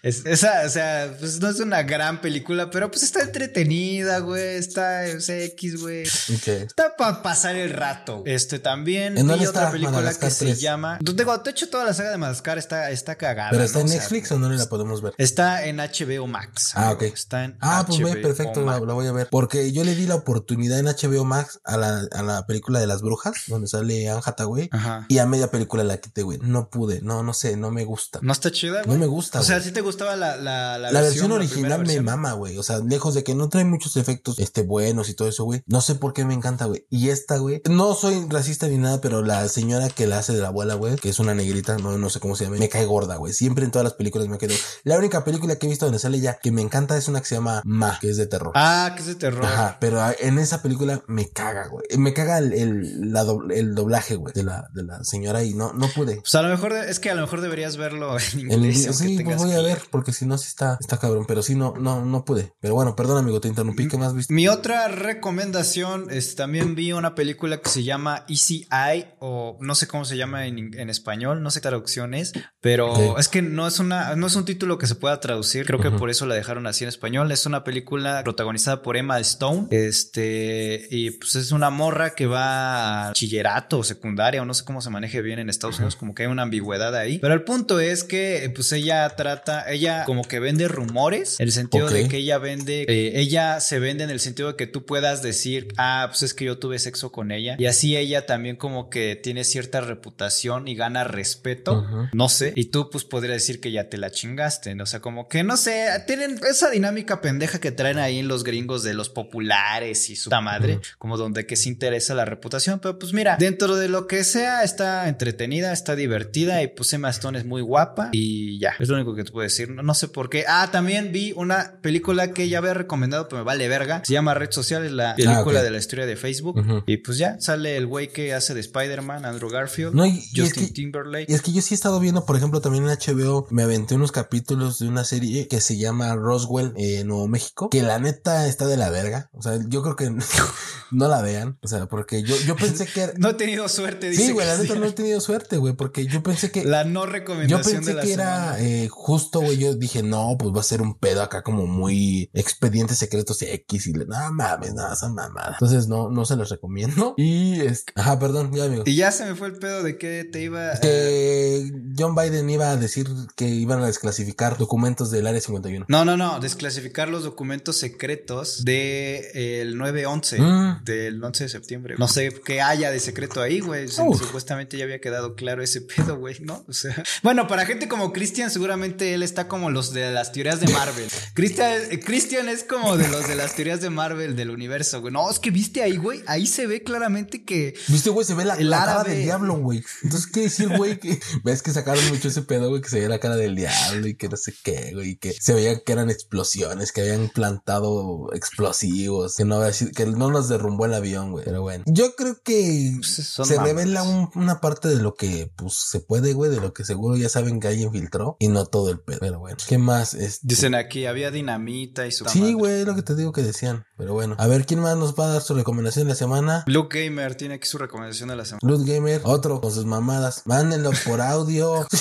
esa, o sea, pues no es una gran película, pero pues está entretenida, güey. Está X, güey. Está para pasar el rato. Este también ¿En vi otra película que se llama. Digo, te hecho toda la saga de Madagascar, está, está cagada. ¿Pero está en Netflix o no la podemos ver? Está en HBO Max. Ah, ok. Está en ah, pues ve, perfecto, la, voy a ver. Porque yo le di la oportunidad en HBO Max a la, a la película de las brujas, donde sale Anne Hathaway. Y a media película la quité, güey. No pude, no, no sé, no me gusta. ¿No está chida, güey? No me gusta, O sea, si te gustaba la, la, la, versión, original me mama, güey. O sea, lejos de que no trae muchos efectos, este, buenos y todo eso, güey. No sé por qué me encanta, güey. Y esta, güey, no soy racista ni nada, pero la señora que la hace de la abuela, güey, que es una negrita, no, no sé cómo se llama, me cae gorda, güey. Siempre en todas las películas me quedo. La única película que he visto donde sale ya que me encanta es una que se llama Ma, que es de terror. Ah, que es de terror. Ajá, pero en esa película me caga, güey. Me caga el, el, el doblaje, güey, de la, de la señora y no, no pude. Pues a lo mejor es que a lo mejor deberías verlo en inglés. sí, pues voy a ver, porque si no, sí está, está cabrón, pero sí no, no, no pude. Pero bueno, perdón, amigo, te interrumpí. ¿Qué más viste? Mi otra recomendación es también vi una película que se llama Easy Eye, o no sé cómo se llama en, en español, no sé qué traducción es, pero es que no es una, no es un título que se pueda traducir. Creo que por eso la dejaron así en español. Es una película protagonizada por Emma Stone. Este, y pues es una morra que va a chillerato o secundaria o no sé cómo se maneje bien en Estados Unidos, como que hay una ambigüedad ahí. Pero el punto es que, pues ella trata, ella como que vende rumores, en el sentido de que ella vende, eh, ella se vende en el sentido de que tú puedas decir, ah, pues es que yo tuve sexo con ella. Y así ella también como que tiene cierta reputación y gana respeto, no sé. Y tú pues podrías decir que ya te la chingaste, ¿no? o sea, como que no sé, tienen esa dinámica pendeja que traen ahí en los gringos de los populares y su madre, como donde que se interesa la reputación. Pero pues mira, dentro de lo que sea, está entretenida, está divertida y pues Emma Stone es muy guapa y ya, es lo único que te puedo decir. No, sé por qué. Ah, también vi una película que ya había recomendado, pero me vale verga. Se llama Red Social, es la ah, película de la historia de Facebook. Y pues ya sale el güey que hace de Spider-Man, Andrew Garfield, Justin Timberlake. Y es que yo sí he estado viendo, por ejemplo, también en HBO, me aventé unos capítulos de una serie que se llama Roswell, en Nuevo México, que la neta está de la verga. O sea, yo creo que no la vean. O sea, porque yo, yo pensé que... No he tenido suerte, dice. Sí, güey, la neta no he tenido suerte, güey, porque yo pensé que... La no recomendación Yo pensé que era eh, justo, güey, yo dije, no, pues va a ser un pedo acá como muy expedientes secretos X y le, no mames, nada, esa mamada. Entonces no, no se los recomiendo. Y es... Ajá, perdón, ya amigo. Y ya se me fue el pedo de que te iba... Que John Biden iba a decir que iban a desclasificar documentos del Área 51. No, no, no, desclasificar los documentos secretos del de 9-11, mm. del 11 de septiembre. No sé qué haya de secreto ahí, güey. Supuestamente ya había quedado claro ese pedo, güey, ¿no? O sea, bueno, para gente como Christian, seguramente él está como los de las teorías de Marvel. Christian, Christian es como de los de las teorías de Marvel del universo, güey. No, es que viste ahí, güey. Ahí se ve claramente que. Viste, güey, se ve la, cara del diablo, güey. Entonces, ¿qué decir, güey? Que ves que sacaron mucho ese pedo, güey, que se veía la cara del diablo y que no sé qué, güey. Que se veía que eran explosiones, que habían plantado explosivos, que no, que no nos derrumbó el avión, güey. Pero bueno, yo creo que se revela una parte de lo que, pues, se puede, güey, de lo que seguro ya saben que alguien filtró y no todo el pedo. Pero bueno, ¿qué más? es este, Dicen aquí, había dinamita y su. Sí, güey, lo que te digo que decían. Pero bueno, a ver, ¿quién más nos va a dar su recomendación de la semana? Blue Gamer tiene aquí su recomendación de la semana. Blue Gamer, otro con sus mamadas. Mándenlo por audio.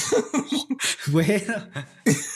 Bueno.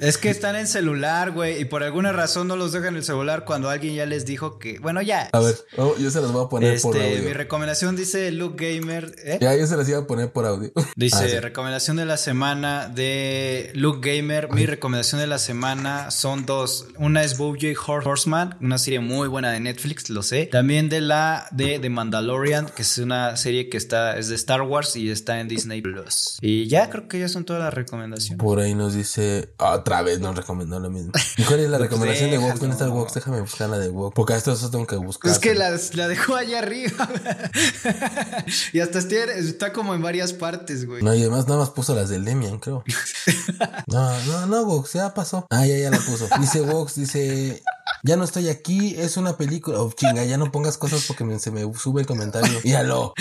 es que están en celular, güey, y por alguna razón no los dejan en el celular cuando alguien ya les dijo que, bueno, ya. A ver, oh, yo se los voy a poner por este, audio. Mi recomendación dice Luke Gamer. ¿eh? Ya, yo se las iba a poner por audio. Dice, ah, recomendación de la semana de Luke Gamer. Mi recomendación de la semana son dos. Una es BoJack Horseman, una serie muy buena de Netflix, lo sé. También de la de The Mandalorian, que es una serie que está, es de Star Wars y está en Disney Plus. Y ya creo que ya son todas las recomendaciones. Por ahí nos dice, otra vez nos recomendó lo mismo. ¿Y cuál es la recomendación de Wox? ¿Dónde está el Wox? Déjame buscar la de Wox. Porque a esto tengo que buscar. Es que la, la dejó allá arriba. y hasta está como en varias partes, güey. No, y además nada más puso las del Demian, creo. no, no, no, Wox, ya pasó. Ah, ya, ya la puso. Dice Wox, dice, ya no estoy aquí, es una película. Oh, chinga, ya no pongas cosas porque se me sube el comentario. Míralo.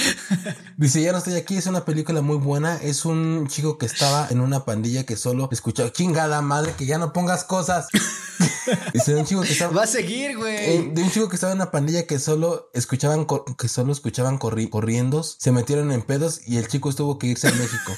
Dice, ya no estoy aquí, es una película muy buena. Es un chico que estaba en una pandilla que solo escuchaba, chingada madre, que ya no pongas cosas. Dice, de un chico que estaba. Va a seguir, güey. Eh, de un chico que estaba en una pandilla que solo escuchaban, que solo escuchaban corriendo. Se metieron en pedos y el chico tuvo que irse a México.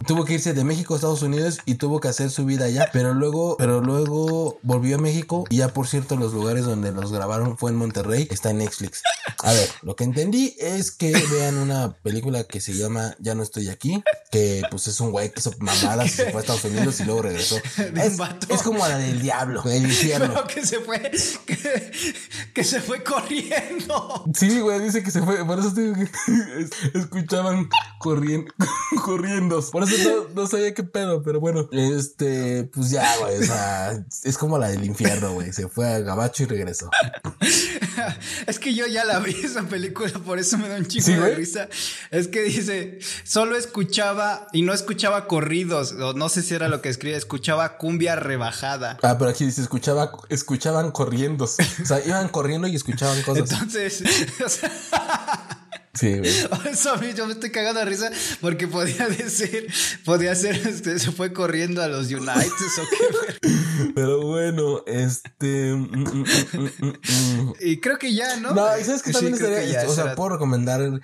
tuvo que irse de México a Estados Unidos y tuvo que hacer su vida allá. Pero luego, pero luego volvió a México y ya por cierto los lugares donde los grabaron fue en Monterrey. Está en Netflix. A ver, lo que entendí es que vean una película que se llama Ya no estoy aquí. Que pues es un güey que hizo mamadas y se fue a Estados Unidos y luego regresó. Es, es como la del diablo, del infierno. que se fue, que, se fue corriendo. Sí, güey, dice que se fue. Por eso digo que escuchaban corriendo, corriendo. Por eso no, no, sabía qué pedo, pero bueno, este, pues ya, güey, o sea, es como la del infierno, güey. Se fue a Gabacho y regresó. es que yo ya la vi esa película, por eso me da un chico de risa. Es que dice, solo escuchaba y no escuchaba corridos, o no sé si era lo que escribe, escuchaba cumbia rebajada. Ah, pero aquí dice, escuchaba, escuchaban corriendo. O sea, iban corriendo y escuchaban cosas. Entonces, o sea, Sí, güey. Eso a mí yo me estoy cagando de risa porque podía decir, podía ser, este, se fue corriendo a los United o qué. Pero bueno, este. Mm, mm, mm, y creo que ya, ¿no? No, ¿sabes que también estaría? o sea, puedo recomendar el,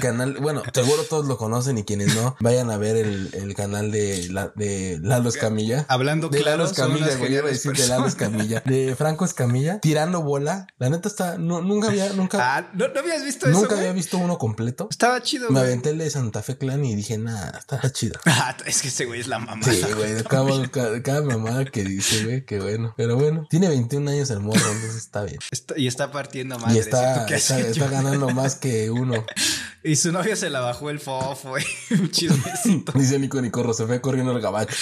canal. Bueno, seguro todos lo conocen y quienes no, vayan a ver el, el canal de, la, de Lalo Escamilla. Hablando de claro, Lalo Escamilla, voy a decir de Lalo Escamilla. De Franco Escamilla, tirando bola. La neta está. No, nunca había, nunca. Ah, ¿no, habías visto eso? Nunca había visto uno completo. Estaba chido, Me aventé el de Santa Fe Clan y dije, nada, estaba chido. Ah, es que ese güey es la mamá. Sí, güey, cada, cada, mamada que dice, güey, qué bueno. Pero bueno, tiene 21 años el morro, entonces está bien. y está partiendo más. Y está, está, ganando más que uno. y su novia se la bajó el fofo, güey. Chido. Dice Nico Nicorro, se fue corriendo el gabacho.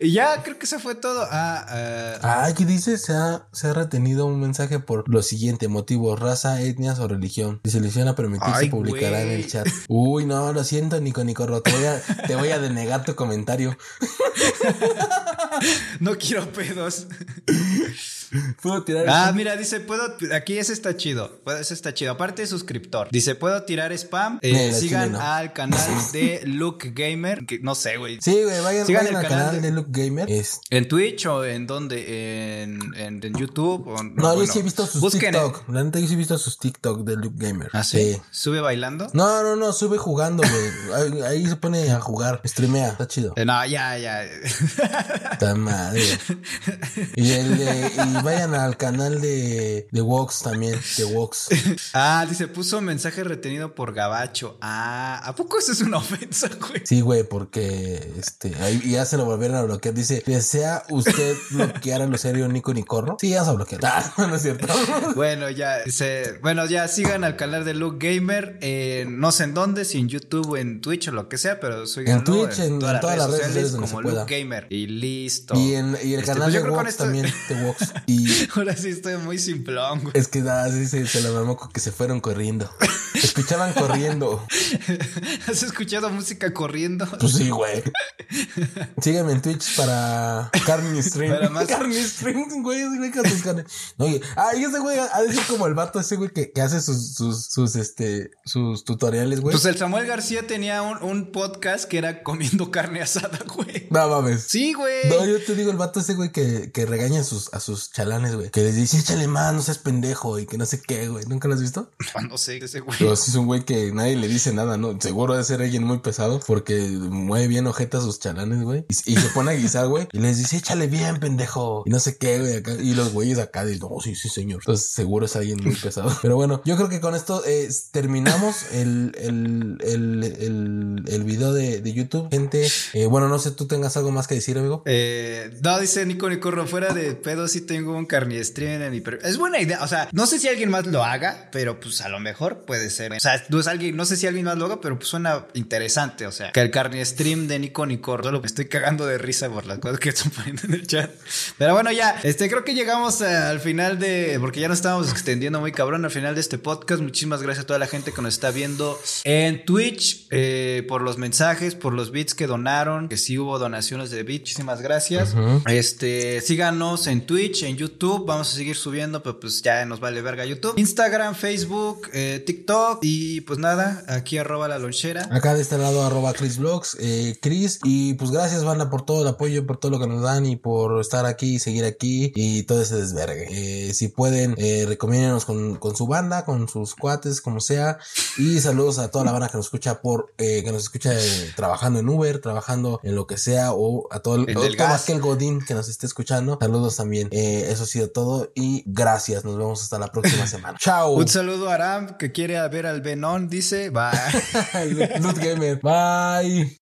y ya creo que se fue todo. Ah, ah aquí dice, se ha, se ha retenido un mensaje por lo siguiente, motivo, raza, etnias o religión. Dice, le a permitir, se publicará en el chat. Uy, no, lo siento, Nico Nicorro, te voy a, te voy a denegar tu comentario. no quiero pedos. Puedo tirar. Ah, mira, dice, puedo. Aquí ese está chido. Ese está chido. Aparte suscriptor. Dice, puedo tirar spam. Eh, sigan al canal de Luke Gamer. Que, no sé, güey. Sí, güey, vayan, sigan al canal, de, Luke Gamer. ¿En Twitch o en dónde? ¿En, en, YouTube? no, yo sí he visto sus TikTok. La neta, yo sí he visto sus TikTok de Luke Gamer. ¿Ah, sí? ¿Sube bailando? No, no, no, sube jugando, güey. ahí, se pone a jugar. Streamea. Está chido. Eh, no, ya, ya. Está madre. Y el de vayan al canal de, de Vox también, de Vox. ah, dice, puso mensaje retenido por Gabacho. Ah, ¿a poco eso es una ofensa, güey? Sí, güey, porque este, ahí ya se lo volvieron a bloquear. Dice, ¿desea usted bloquear al usuario Nico Nicorro? Sí, ya se bloqueado. Ah, no es cierto. bueno, ya, bueno, ya sigan al canal de Luke Gamer, eh, no sé en dónde, si en YouTube, en Twitch o lo que sea, pero soy en Twitch, en, todas, las redes sociales, como Luke Gamer. Y listo. Y en y el este, canal pues de Vox también, de Vox. Ahora sí estoy muy simplón, güey. Es que nada, sí se, se lo mamó que se fueron corriendo. Escuchaban corriendo. ¿Has escuchado música corriendo? Pues sí, güey. Sígueme en Twitch para Carney Stream. Para más... Carney Stream, güey, güey, que sus carnes. Oye, ah, y ese güey ha de ser como el vato ese güey que, que hace sus, sus, sus, este, sus tutoriales, güey. Pues el Samuel García tenía un, un podcast que era comiendo carne asada, güey. No mames. Sí, güey. No, yo te digo el vato ese güey que, que regaña a sus, a sus chalanes, güey. Que les dice, échale más, no seas pendejo y que no sé qué, güey. ¿Nunca lo has visto? No sé, ese güey. Pero sí es un güey que nadie le dice nada, ¿no? Seguro de ser alguien muy pesado porque mueve bien ojeta sus chalanes, güey. Y, se pone a guisar, güey. Y les dice, échale bien, pendejo. Y no sé qué, güey. Acá. Y los güeyes acá dicen, no, sí, sí, señor. Entonces seguro es alguien muy pesado. Pero bueno, yo creo que con esto eh, terminamos el, el, el, el, video de, de YouTube. Gente, eh, bueno, no sé, tú tengas algo más que decir, amigo. Eh, no, dice Nico Nicorro, fuera de pedo sí tengo un carniestrín en mi... Es buena idea. O sea, no sé si alguien más lo haga, pero pues a lo mejor puede ser. O sea, no, es alguien, no sé si alguien más lo haga, pero pues suena interesante. O sea, que el carni stream de Nico Nicorro, solo me estoy cagando de risa por las cosas que están poniendo en el chat. Pero bueno, ya, este creo que llegamos al final de, porque ya nos estamos extendiendo muy cabrón al final de este podcast. Muchísimas gracias a toda la gente que nos está viendo en Twitch, eh, por los mensajes, por los bits que donaron, que sí hubo donaciones de bits. Muchísimas gracias. Este, síganos en Twitch, en YouTube. Vamos a seguir subiendo, pero pues ya nos vale verga YouTube. Instagram, Facebook, eh, TikTok. Y pues nada, aquí arroba la lonchera. Acá de este lado arroba Chris Vlogs, eh, Chris. Y pues gracias, banda, por todo el apoyo, por todo lo que nos dan y por estar aquí, seguir aquí y todo ese desvergue. Eh, si pueden, eh, recomiéndenos con, con, su banda, con sus cuates, como sea. Y saludos a toda la banda que nos escucha por, eh, que nos escucha eh, trabajando en Uber, trabajando en lo que sea, o a todo el, el más que el Godín que nos esté escuchando. Saludos también. Eh, eso ha sido todo y gracias. Nos vemos hasta la próxima semana. Chao. Un saludo a Aram que quiere ver al Venom, dice. Bye. Loot Gamer. Bye.